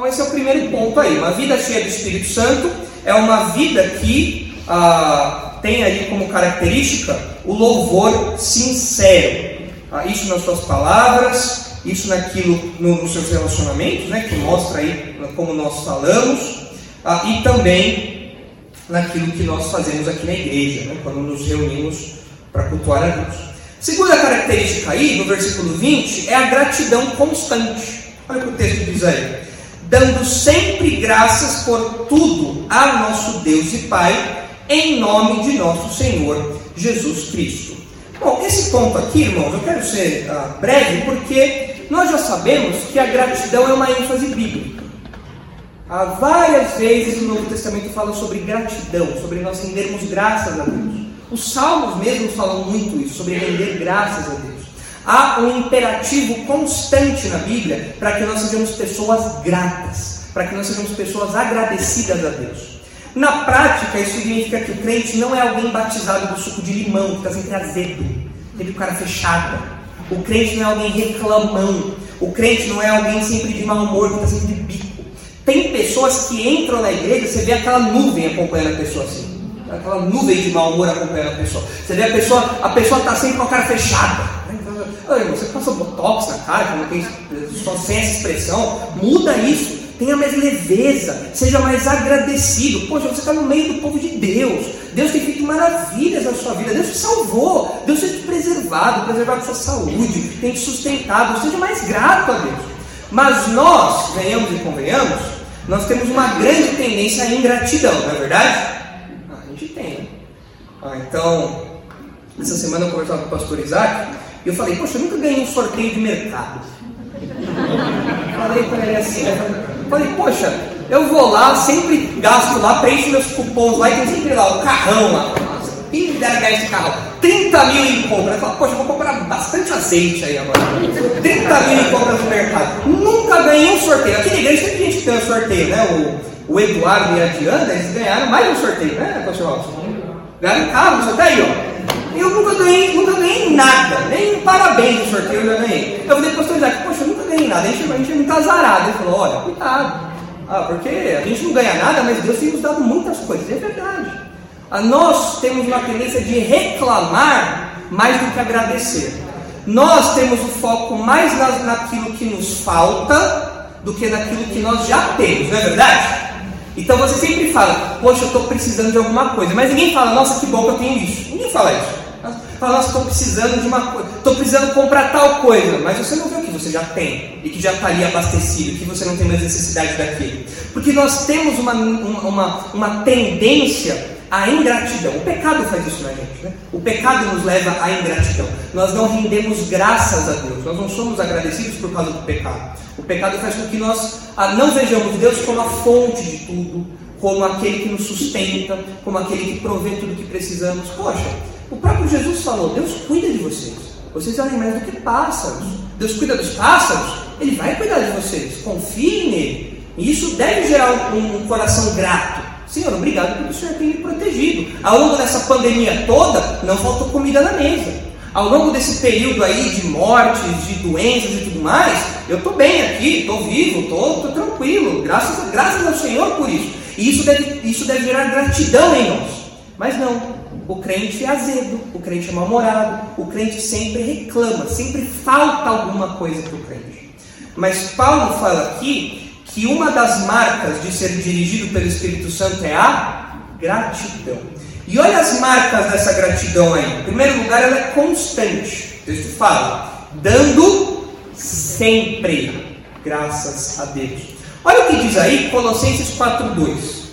Então esse é o primeiro ponto aí. Uma vida cheia do Espírito Santo é uma vida que ah, tem aí como característica o louvor sincero. Ah, isso nas suas palavras, isso naquilo no, nos seus relacionamentos, né, que mostra aí como nós falamos, ah, e também naquilo que nós fazemos aqui na igreja, né, quando nos reunimos para cultuar a Deus. Segunda característica aí, no versículo 20, é a gratidão constante. Olha o que o texto diz aí. Dando sempre graças por tudo a nosso Deus e Pai, em nome de nosso Senhor Jesus Cristo. Bom, esse ponto aqui, irmãos, eu quero ser uh, breve porque nós já sabemos que a gratidão é uma ênfase bíblica. Há várias vezes o Novo Testamento fala sobre gratidão, sobre nós rendermos graças a Deus. Os salmos mesmo falam muito isso, sobre render graças a Deus. Há um imperativo constante na Bíblia para que nós sejamos pessoas gratas, para que nós sejamos pessoas agradecidas a Deus. Na prática, isso significa que o crente não é alguém batizado do suco de limão, que está sempre azedo, sempre o cara fechado. O crente não é alguém reclamão. O crente não é alguém sempre de mau humor, que está sempre de bico. Tem pessoas que entram na igreja, você vê aquela nuvem acompanhando a pessoa assim. Aquela nuvem de mau humor acompanhando a pessoa. Você vê a pessoa, a pessoa está sempre com a cara fechada. Você passou botox na cara, que não tem, só sem essa expressão, muda isso tenha mais leveza, seja mais agradecido. Poxa, você está no meio do povo de Deus. Deus tem feito maravilhas na sua vida. Deus te salvou. Deus tem te preservado, preservado sua saúde, tem te sustentado. Seja mais grato a Deus. Mas nós, venhamos e convenhamos, nós temos uma grande tendência à ingratidão, não é verdade? Ah, a gente tem. Né? Ah, então, essa semana eu conversava com o pastor Isaac e eu falei, poxa, eu nunca ganhei um sorteio de mercado. falei para ele assim, Falei, poxa, eu vou lá, sempre gasto lá, preencho meus cupons lá e tem sempre lá o carrão lá. Quem me dera ganhar esse carro? 30 mil em compra. Eu falo, poxa, vou comprar bastante azeite aí agora. 30 mil em compras no mercado. Nunca ganhei um sorteio. Aqui na igreja tem gente que ganha um sorteio, né? O, o Eduardo e a Diana, eles ganharam mais um sorteio, né, pessoal? Ganharam carro, você tá aí, ó. Eu nunca ganhei, nunca ganhei nada, nem um parabéns no sorteio eu já ganhei. Eu falei, pastor Isaac, poxa, eu nunca ganhei nada. A gente, a gente é muito azarado. Ele falou, olha, cuidado. Ah, porque a gente não ganha nada, mas Deus tem nos dado muitas coisas. É verdade. Ah, nós temos uma tendência de reclamar mais do que agradecer. Nós temos o foco mais naquilo que nos falta do que naquilo que nós já temos, não é verdade? Então você sempre fala, poxa, eu estou precisando de alguma coisa, mas ninguém fala, nossa, que bom que eu tenho isso. Ninguém fala isso. Fala, nossa, estou precisando de uma coisa, estou precisando comprar tal coisa, mas você não vê o que você já tem e que já está ali abastecido, que você não tem mais necessidade daquilo. Porque nós temos uma, uma, uma tendência à ingratidão. O pecado faz isso na gente. Né? O pecado nos leva à ingratidão. Nós não rendemos graças a Deus, nós não somos agradecidos por causa do pecado. O pecado faz com que nós ah, não vejamos Deus como a fonte de tudo, como aquele que nos sustenta, como aquele que provê tudo que precisamos. Poxa, o próprio Jesus falou: Deus cuida de vocês. Vocês valem mais do que pássaros. Deus cuida dos pássaros, Ele vai cuidar de vocês. Confie nele. E isso deve gerar um, coração grato. Senhor, obrigado porque o Senhor tem me protegido. Ao longo dessa pandemia toda, não faltou comida na mesa. Ao longo desse período aí de mortes, de doenças e tudo mais, eu estou bem aqui, estou vivo, estou tranquilo. Graças, graças ao Senhor por isso. E isso deve, isso deve gerar gratidão em nós. Mas não, o crente é azedo, o crente é mal-humorado, o crente sempre reclama, sempre falta alguma coisa para o crente. Mas Paulo fala aqui que uma das marcas de ser dirigido pelo Espírito Santo é a gratidão. E olha as marcas dessa gratidão aí. Em primeiro lugar, ela é constante. O texto fala, dando sempre graças a Deus. Olha o que diz aí, Colossenses 4,2.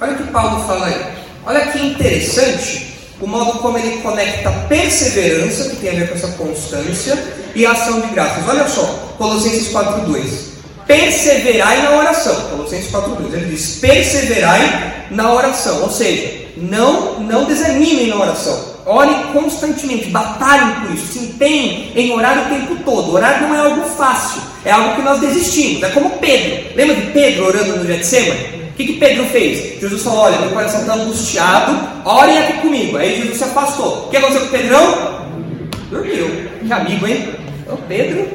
Olha o que Paulo fala aí. Olha que interessante o modo como ele conecta perseverança, que tem a ver com essa constância, e ação de graças. Olha só, Colossenses 4,2. perseverai na oração. Colossenses 4,2. Ele diz: perseverai na oração. Ou seja, não, não desanimem na oração. Orem constantemente, batalhem por isso, se empenhem em orar o tempo todo. Orar não é algo fácil, é algo que nós desistimos. É como Pedro. Lembra de Pedro orando no Getsemane? Que, que Pedro fez? Jesus falou: Olha, meu coração está angustiado, orem aqui comigo. Aí Jesus se afastou. O que aconteceu com o Pedrão? Dormiu. Que amigo, hein? Então, Pedro,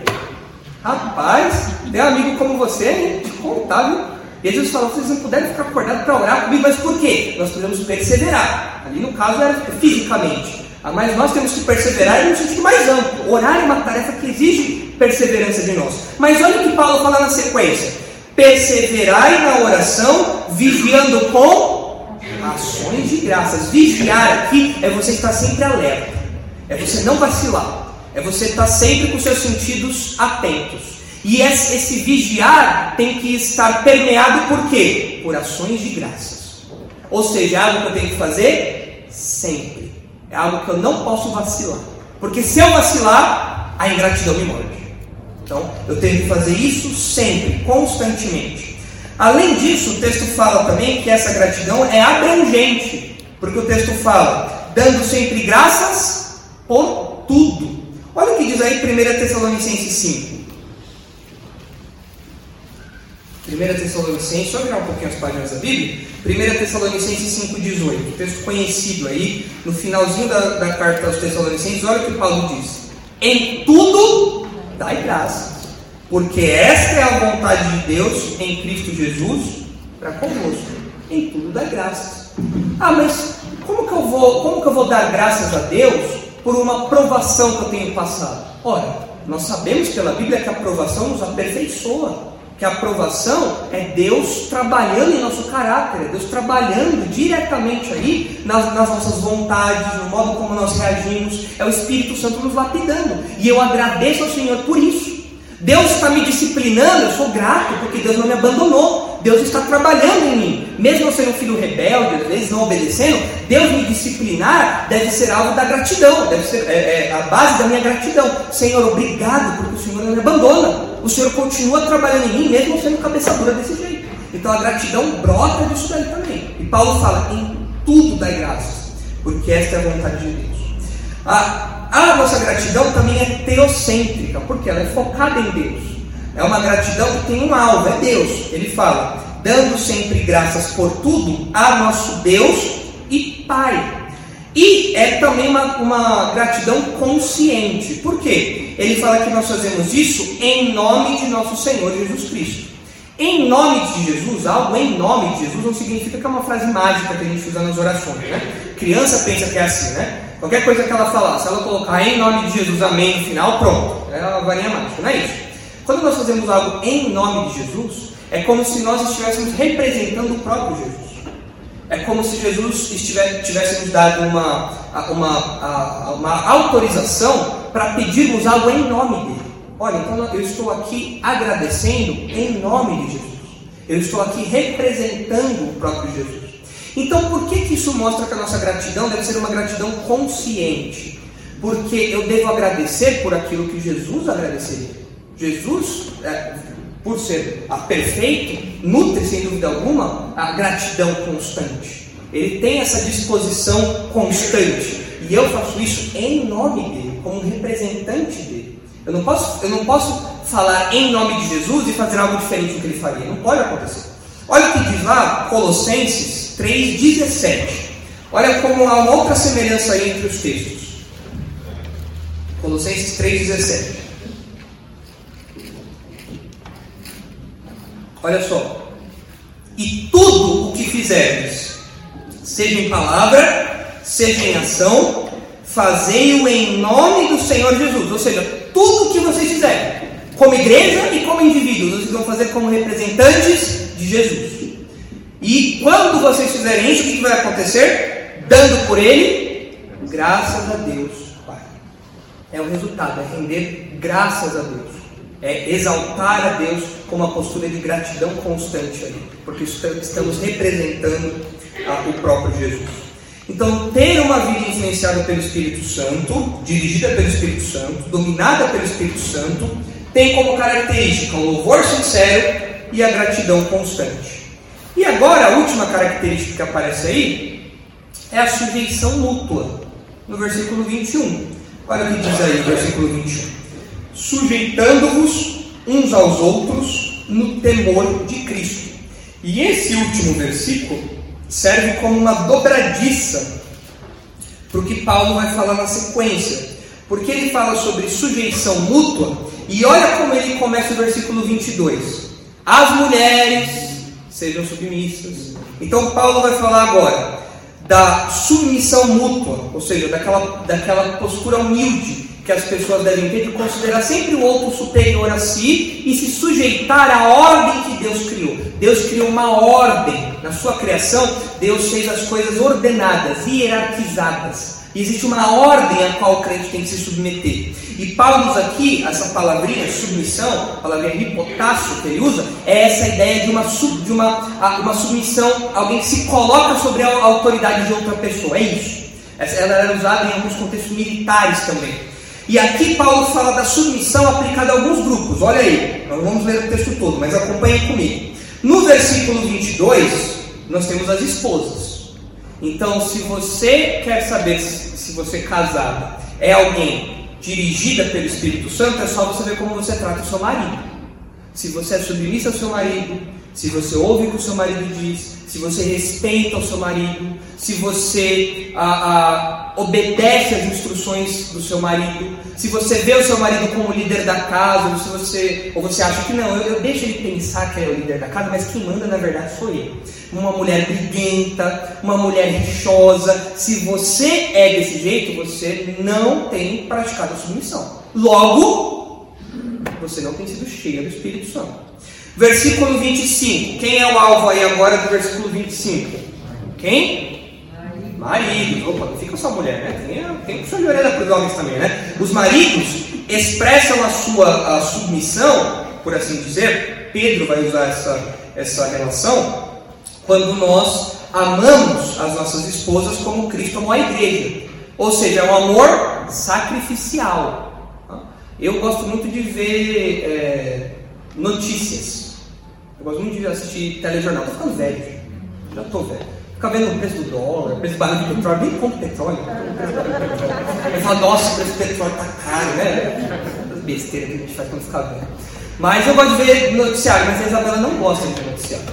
rapaz, tem um amigo como você, hein? Te contar, viu? E Jesus falou: vocês não puderem ficar acordados para orar comigo, mas por quê? Nós podemos perseverar. Ali no caso era fisicamente. Ah, mas nós temos que perseverar no sentido mais amplo. Orar é uma tarefa que exige perseverança de nós. Mas olha o que Paulo fala na sequência: perseverai na oração, vigiando com ações de graças. Vigiar aqui é você estar sempre alerta, é você não vacilar, é você estar sempre com seus sentidos atentos. E esse, esse vigiar tem que estar permeado por quê? Por ações de graças. Ou seja, é algo que eu tenho que fazer sempre. É algo que eu não posso vacilar. Porque se eu vacilar, a ingratidão me morde. Então, eu tenho que fazer isso sempre, constantemente. Além disso, o texto fala também que essa gratidão é abrangente. Porque o texto fala, dando sempre graças por tudo. Olha o que diz aí 1 Tessalonicenses 5. 1 Tessalonicenses, só virar um pouquinho as páginas da Bíblia. 1 Tessalonicenses 5,18, texto conhecido aí, no finalzinho da, da carta aos Tessalonicenses, olha o que Paulo diz: Em tudo dai graças, porque esta é a vontade de Deus em Cristo Jesus para convosco. Em tudo dai graças. Ah, mas como que eu vou, como que eu vou dar graças a Deus por uma provação que eu tenho passado? Ora, nós sabemos pela Bíblia que a provação nos aperfeiçoa que a aprovação é Deus trabalhando em nosso caráter, é Deus trabalhando diretamente aí nas, nas, nossas vontades, no modo como nós reagimos, é o Espírito Santo nos lapidando. E eu agradeço ao Senhor por isso. Deus está me disciplinando, eu sou grato, porque Deus não me abandonou. Deus está trabalhando em mim. Mesmo eu sendo um filho rebelde, às vezes não obedecendo, Deus me disciplinar deve ser algo da gratidão, deve ser é, é, a base da minha gratidão. Senhor, obrigado, porque o Senhor não me abandona. O Senhor continua trabalhando em mim, mesmo sendo cabeça dura desse jeito. Então a gratidão brota disso daí também. E Paulo fala: em tudo dai graças, porque esta é a vontade de Deus. A, a nossa gratidão também é teocêntrica, porque ela é focada em Deus. É uma gratidão que tem um alvo, é Deus. Ele fala, dando sempre graças por tudo a nosso Deus e Pai. E é também uma, uma gratidão consciente. Por quê? Ele fala que nós fazemos isso em nome de nosso Senhor Jesus Cristo. Em nome de Jesus, algo em nome de Jesus não significa que é uma frase mágica que a gente usa nas orações, né? Criança pensa que é assim, né? Qualquer coisa que ela falar, se ela colocar em nome de Jesus, amém no final, pronto. É a varinha mágica, não é isso? Quando nós fazemos algo em nome de Jesus, é como se nós estivéssemos representando o próprio Jesus. É como se Jesus estivesse, tivesse nos dado uma, uma, uma autorização para pedirmos algo em nome dele. Olha, então eu estou aqui agradecendo em nome de Jesus. Eu estou aqui representando o próprio Jesus. Então, por que, que isso mostra que a nossa gratidão deve ser uma gratidão consciente? Porque eu devo agradecer por aquilo que Jesus agradeceria. Jesus, é, por ser perfeito, nutre sem dúvida alguma a gratidão constante. Ele tem essa disposição constante. E eu faço isso em nome dele, como representante dele. Eu não posso, eu não posso falar em nome de Jesus e fazer algo diferente do que ele faria. Não pode acontecer. Olha o que diz lá, Colossenses 3,17. Olha como há uma outra semelhança aí entre os textos. Colossenses 3,17. Olha só. E tudo o que fizerdes, seja em palavra, seja em ação, fazei-o em nome do Senhor Jesus. Ou seja, tudo o que vocês fizerem, como igreja e como indivíduos, vocês vão fazer como representantes de Jesus. E quando vocês fizerem isso, o que vai acontecer? Dando por ele, graças a Deus, Pai. É o resultado, é render graças a Deus. É exaltar a Deus com uma postura de gratidão constante ali, porque estamos representando o próprio Jesus. Então, ter uma vida influenciada pelo Espírito Santo, dirigida pelo Espírito Santo, dominada pelo Espírito Santo, tem como característica o louvor sincero e a gratidão constante. E agora, a última característica que aparece aí é a sujeição mútua, no versículo 21. Olha o que diz aí, versículo 21. Sujeitando-vos uns aos outros no temor de Cristo. E esse último versículo serve como uma dobradiça para o que Paulo vai falar na sequência. Porque ele fala sobre sujeição mútua, e olha como ele começa o versículo 22. As mulheres sejam submissas. Então Paulo vai falar agora da submissão mútua, ou seja, daquela, daquela postura humilde que as pessoas devem ter de considerar sempre o outro superior a si e se sujeitar à ordem que Deus criou. Deus criou uma ordem na sua criação, Deus fez as coisas ordenadas, hierarquizadas. Existe uma ordem a qual o crente tem que se submeter. E Paulo usa aqui, essa palavrinha submissão, palavrinha hipotássio que ele usa, é essa ideia de uma, de uma, uma submissão, alguém que se coloca sobre a autoridade de outra pessoa. É isso. Ela era usada em alguns contextos militares também. E aqui Paulo fala da submissão aplicada a alguns grupos. Olha aí, não vamos ler o texto todo, mas acompanhem comigo. No versículo 22, nós temos as esposas. Então, se você quer saber se você casada é alguém dirigida pelo Espírito Santo, é só você ver como você trata o seu marido. Se você é submissa ao seu marido, se você ouve o que o seu marido diz, se você respeita o seu marido, se você ah, ah, obedece às instruções do seu marido, se você vê o seu marido como líder da casa, ou, se você, ou você acha que não, eu, eu deixo ele pensar que é o líder da casa, mas quem manda na verdade sou eu. Uma mulher briguenta, uma mulher rixosa, se você é desse jeito, você não tem praticado a submissão. Logo, você não tem sido cheia do Espírito Santo. Versículo 25. Quem é o alvo aí agora do versículo 25? Quem? Maridos. Opa, não fica só mulher, né? Tem, tem puxão de orelha para os homens também, né? Os maridos expressam a sua a submissão, por assim dizer. Pedro vai usar essa, essa relação quando nós amamos as nossas esposas como Cristo amou a igreja. Ou seja, é um amor sacrificial. Eu gosto muito de ver é, notícias eu gosto muito de assistir telejornal. Tô ficando velho. Já tô velho. Ficar vendo o preço do dólar, o preço do barril de petróleo, nem compro petróleo. Eu falo, nossa, o preço do petróleo tá caro, né? As besteiras que a gente faz quando fica velho. Mas eu gosto de ver noticiário, mas a Isabela não gosta de ver noticiário.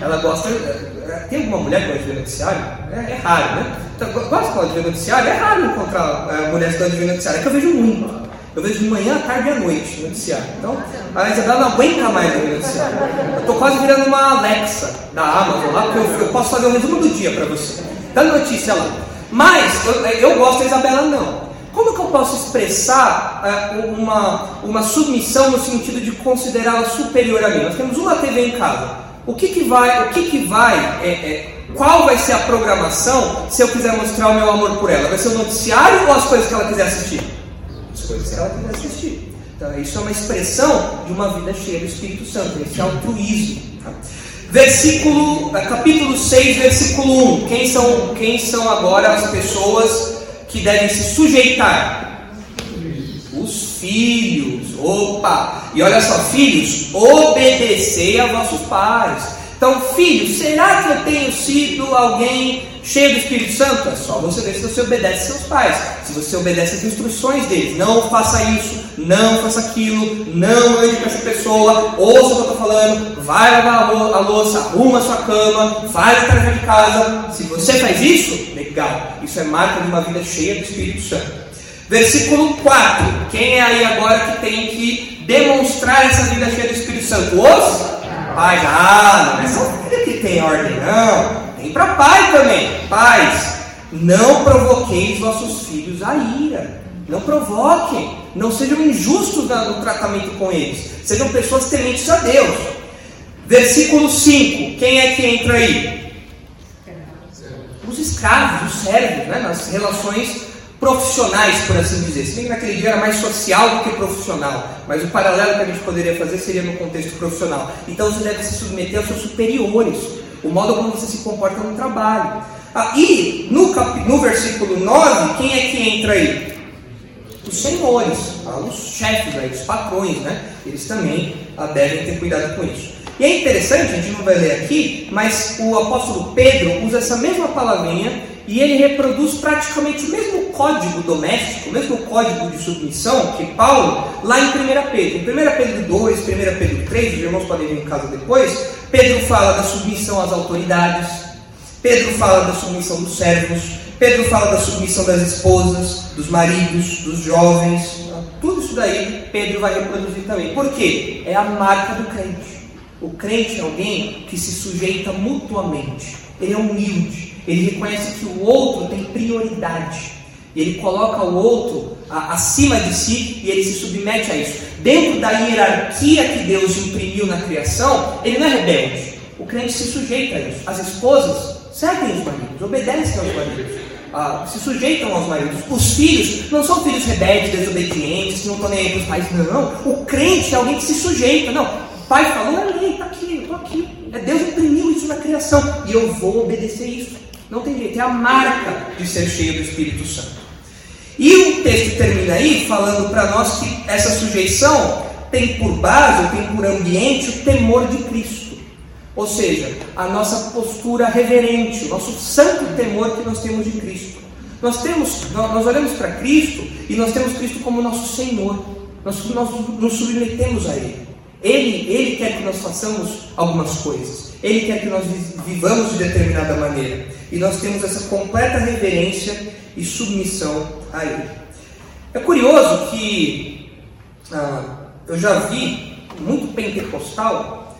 Ela gosta. Eh, tem alguma mulher que gosta de ver noticiário? É, é raro, né? Então, gosta de ver noticiário? É raro encontrar é, mulheres que gostam de ver noticiário. É que eu vejo muito. Eu vejo de manhã, tarde e à noite no noticiário. Então, a Isabela não aguenta mais o noticiário. Eu estou quase virando uma Alexa da Amazon lá, porque eu, eu posso fazer o resumo do dia para você. Dá notícia lá. Mas eu, eu gosto da Isabela não. Como que eu posso expressar é, uma, uma submissão no sentido de considerá-la superior a mim? Nós temos uma TV em casa. O que, que vai, o que, que vai, é, é, qual vai ser a programação se eu quiser mostrar o meu amor por ela? Vai ser o noticiário ou as coisas que ela quiser assistir? Coisas que ela quiser assistir. Então, isso é uma expressão de uma vida cheia do Espírito Santo, esse altruísmo. Tá? Versículo, eh, capítulo 6, versículo 1. Quem são, quem são agora as pessoas que devem se sujeitar? Os filhos. Opa! E olha só, filhos, obedecei a vossos pais. Então, filhos, será que eu tenho sido alguém cheio do Espírito Santo, é só você ver se você obedece seus pais, se você obedece as instruções deles. Não faça isso, não faça aquilo, não ande com essa pessoa, ouça o que eu estou falando, vai lavar a louça, arruma a sua cama, faz a tarefa de casa. Se você faz isso, legal, isso é marca de uma vida cheia do Espírito Santo. Versículo 4. Quem é aí agora que tem que demonstrar essa vida cheia do Espírito Santo? Os pais. Ah, não é só filho que tem ordem, não. Tem para pai também. Pais, não provoqueis vossos filhos a ira. Não provoquem. Não sejam injustos no tratamento com eles. Sejam pessoas tementes a Deus. Versículo 5. Quem é que entra aí? Os escravos, os servos, né? nas relações profissionais, por assim dizer. Se bem que naquele dia era mais social do que profissional, mas o paralelo que a gente poderia fazer seria no contexto profissional. Então você deve se submeter aos seus superiores o modo como você se comporta no trabalho. Ah, e no, cap... no versículo 9, quem é que entra aí? os senhores, ah, os chefes, aí, os patrões, né? Eles também ah, devem ter cuidado com isso. E é interessante, a gente não vai ler aqui, mas o apóstolo Pedro usa essa mesma palavrinha e ele reproduz praticamente o mesmo código doméstico, o mesmo código de submissão que Paulo, lá em 1 Pedro. Em 1 Pedro 2, 1 Pedro 3, os irmãos podem vir em casa depois, Pedro fala da submissão às autoridades, Pedro fala da submissão dos servos, Pedro fala da submissão das esposas, dos maridos, dos jovens, tudo isso daí Pedro vai reproduzir também. Por quê? É a marca do crente. O crente é alguém que se sujeita mutuamente. Ele é humilde. Ele reconhece que o outro tem prioridade. Ele coloca o outro acima de si e ele se submete a isso. Dentro da hierarquia que Deus imprimiu na criação, ele não é rebelde. O crente se sujeita a isso. As esposas servem os maridos, obedecem aos maridos ah, se sujeitam aos maridos. Os filhos não são filhos rebeldes, desobedientes, que não estão nem aí para os pais. Não. O crente é alguém que se sujeita. Não. O pai falou, lei, está aqui, eu estou aqui. É Deus imprimiu isso na criação. E eu vou obedecer isso. Não tem jeito. É a marca de ser cheio do Espírito Santo. E o texto termina aí falando para nós que essa sujeição tem por base, tem por ambiente o temor de Cristo. Ou seja, a nossa postura reverente, o nosso santo temor que nós temos de Cristo. Nós temos, nós olhamos para Cristo e nós temos Cristo como nosso Senhor. Nós, nós nos submetemos a Ele. Ele, Ele quer que nós façamos algumas coisas. Ele quer que nós vivamos de determinada maneira. E nós temos essa completa reverência e submissão a Ele. É curioso que ah, eu já vi muito pentecostal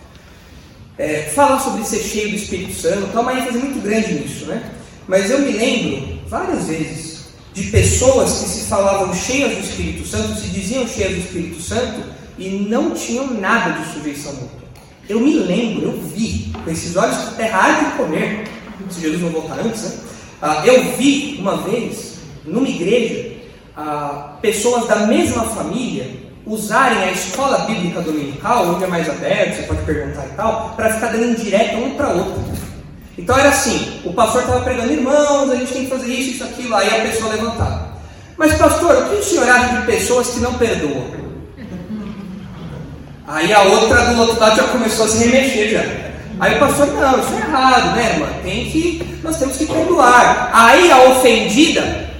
é, falar sobre ser cheio do Espírito Santo, há uma ênfase muito grande nisso, né? Mas eu me lembro várias vezes de pessoas que se falavam cheias do Espírito Santo, se diziam cheias do Espírito Santo e não tinham nada de sujeição mútua. Eu me lembro, eu vi, com esses olhos que terra de comer, se Jesus não voltar antes, né? Ah, eu vi uma vez, numa igreja, ah, pessoas da mesma família usarem a escola bíblica dominical, onde é mais aberto, você pode perguntar e tal, para ficar dando indireta um para outro. Então era assim, o pastor estava pregando, irmãos, a gente tem que fazer isso, isso, aquilo, aí a pessoa levantava. Mas pastor, o que o senhor acha de pessoas que não perdoam? Aí a outra do outro lado já começou a se remexer já. Aí o pastor, não, isso é errado, né, irmã? Tem que, nós temos que perdoar. Aí a ofendida,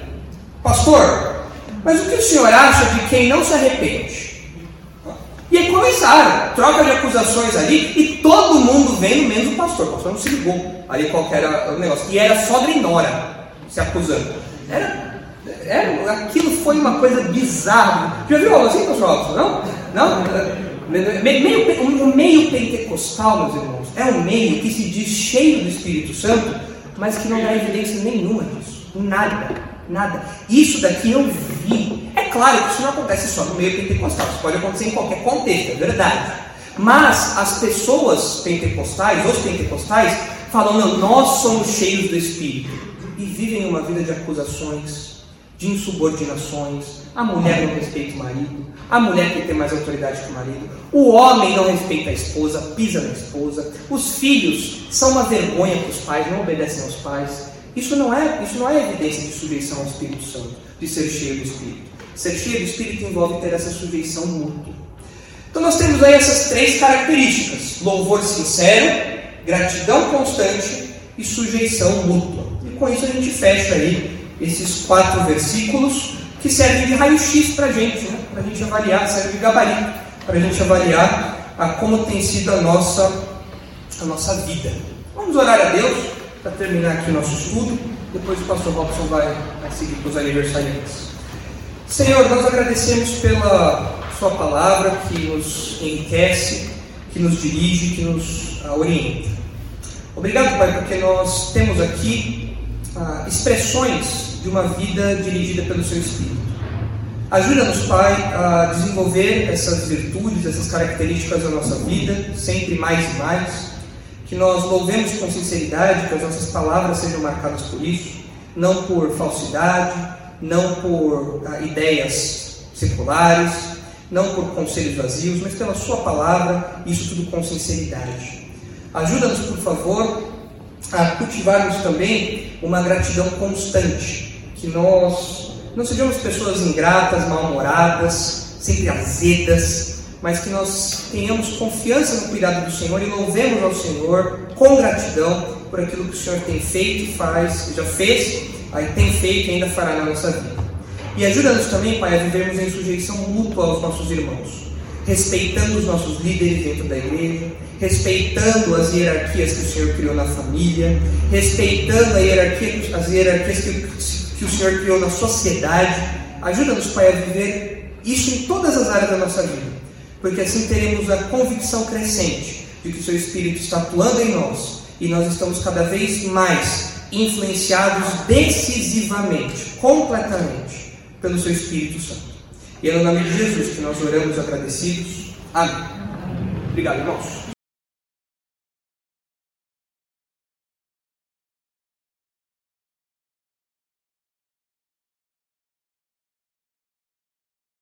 pastor, mas o que o senhor acha de quem não se arrepende? E aí começaram, troca de acusações ali, e todo mundo vendo, menos o pastor. O pastor não se ligou ali qual era o negócio. E era e nora se acusando. Era, era, aquilo foi uma coisa bizarra. Já viu algo assim, pastor Robson? Não? Não? Meio, o meio pentecostal, meus irmãos, é um meio que se diz cheio do Espírito Santo, mas que não dá evidência nenhuma disso. Nada. Nada. Isso daqui eu vi. É claro que isso não acontece só no meio pentecostal, isso pode acontecer em qualquer contexto, é verdade. Mas as pessoas pentecostais, os pentecostais, falam: não, nós somos cheios do Espírito. E vivem uma vida de acusações, de insubordinações. A mulher não respeita o marido, a mulher tem que ter mais autoridade que o marido, o homem não respeita a esposa, pisa na esposa, os filhos são uma vergonha para os pais, não obedecem aos pais. Isso não é, isso não é evidência de sujeição ao Espírito Santo, de ser cheio do Espírito. Ser cheio do Espírito envolve ter essa sujeição mútua. Então nós temos aí essas três características: louvor sincero, gratidão constante e sujeição mútua. E com isso a gente fecha aí esses quatro versículos que servem de raio-x para a gente, né? Para a gente avaliar, serve de gabarito, para a gente avaliar a como tem sido a nossa, a nossa vida. Vamos orar a Deus para terminar aqui o nosso estudo. Depois o pastor Robson vai, vai seguir para os aniversariantes. Senhor, nós agradecemos pela Sua palavra que nos enriquece, que nos dirige, que nos uh, orienta. Obrigado, Pai, porque nós temos aqui uh, expressões de uma vida dirigida pelo Seu Espírito. Ajuda-nos, Pai, a desenvolver essas virtudes, essas características da nossa vida, sempre mais e mais que nós louvemos com sinceridade, que as nossas palavras sejam marcadas por isso, não por falsidade, não por ah, ideias seculares, não por conselhos vazios, mas pela Sua palavra, isso tudo com sinceridade. Ajuda-nos, por favor, a cultivarmos também uma gratidão constante, que nós Não sejamos pessoas ingratas, mal-humoradas, sempre azedas, mas que nós tenhamos confiança no cuidado do Senhor e louvemos ao Senhor com gratidão por aquilo que o Senhor tem feito faz, já fez, aí tem feito e ainda fará na nossa vida. E ajuda-nos também, Pai, a vivermos em sujeição mútua aos nossos irmãos, respeitando os nossos líderes dentro da igreja, respeitando as hierarquias que o Senhor criou na família, respeitando hierarquia, as hierarquias que, que o Senhor criou na sociedade. Ajuda-nos, Pai, a viver isso em todas as áreas da nossa vida, porque assim teremos a convicção crescente de que o Seu Espírito está atuando em nós e nós estamos cada vez mais influenciados decisivamente, completamente, pelo Seu Espírito Santo. E é no nome de Jesus que nós oramos agradecidos. Amém. Obrigado, irmãos.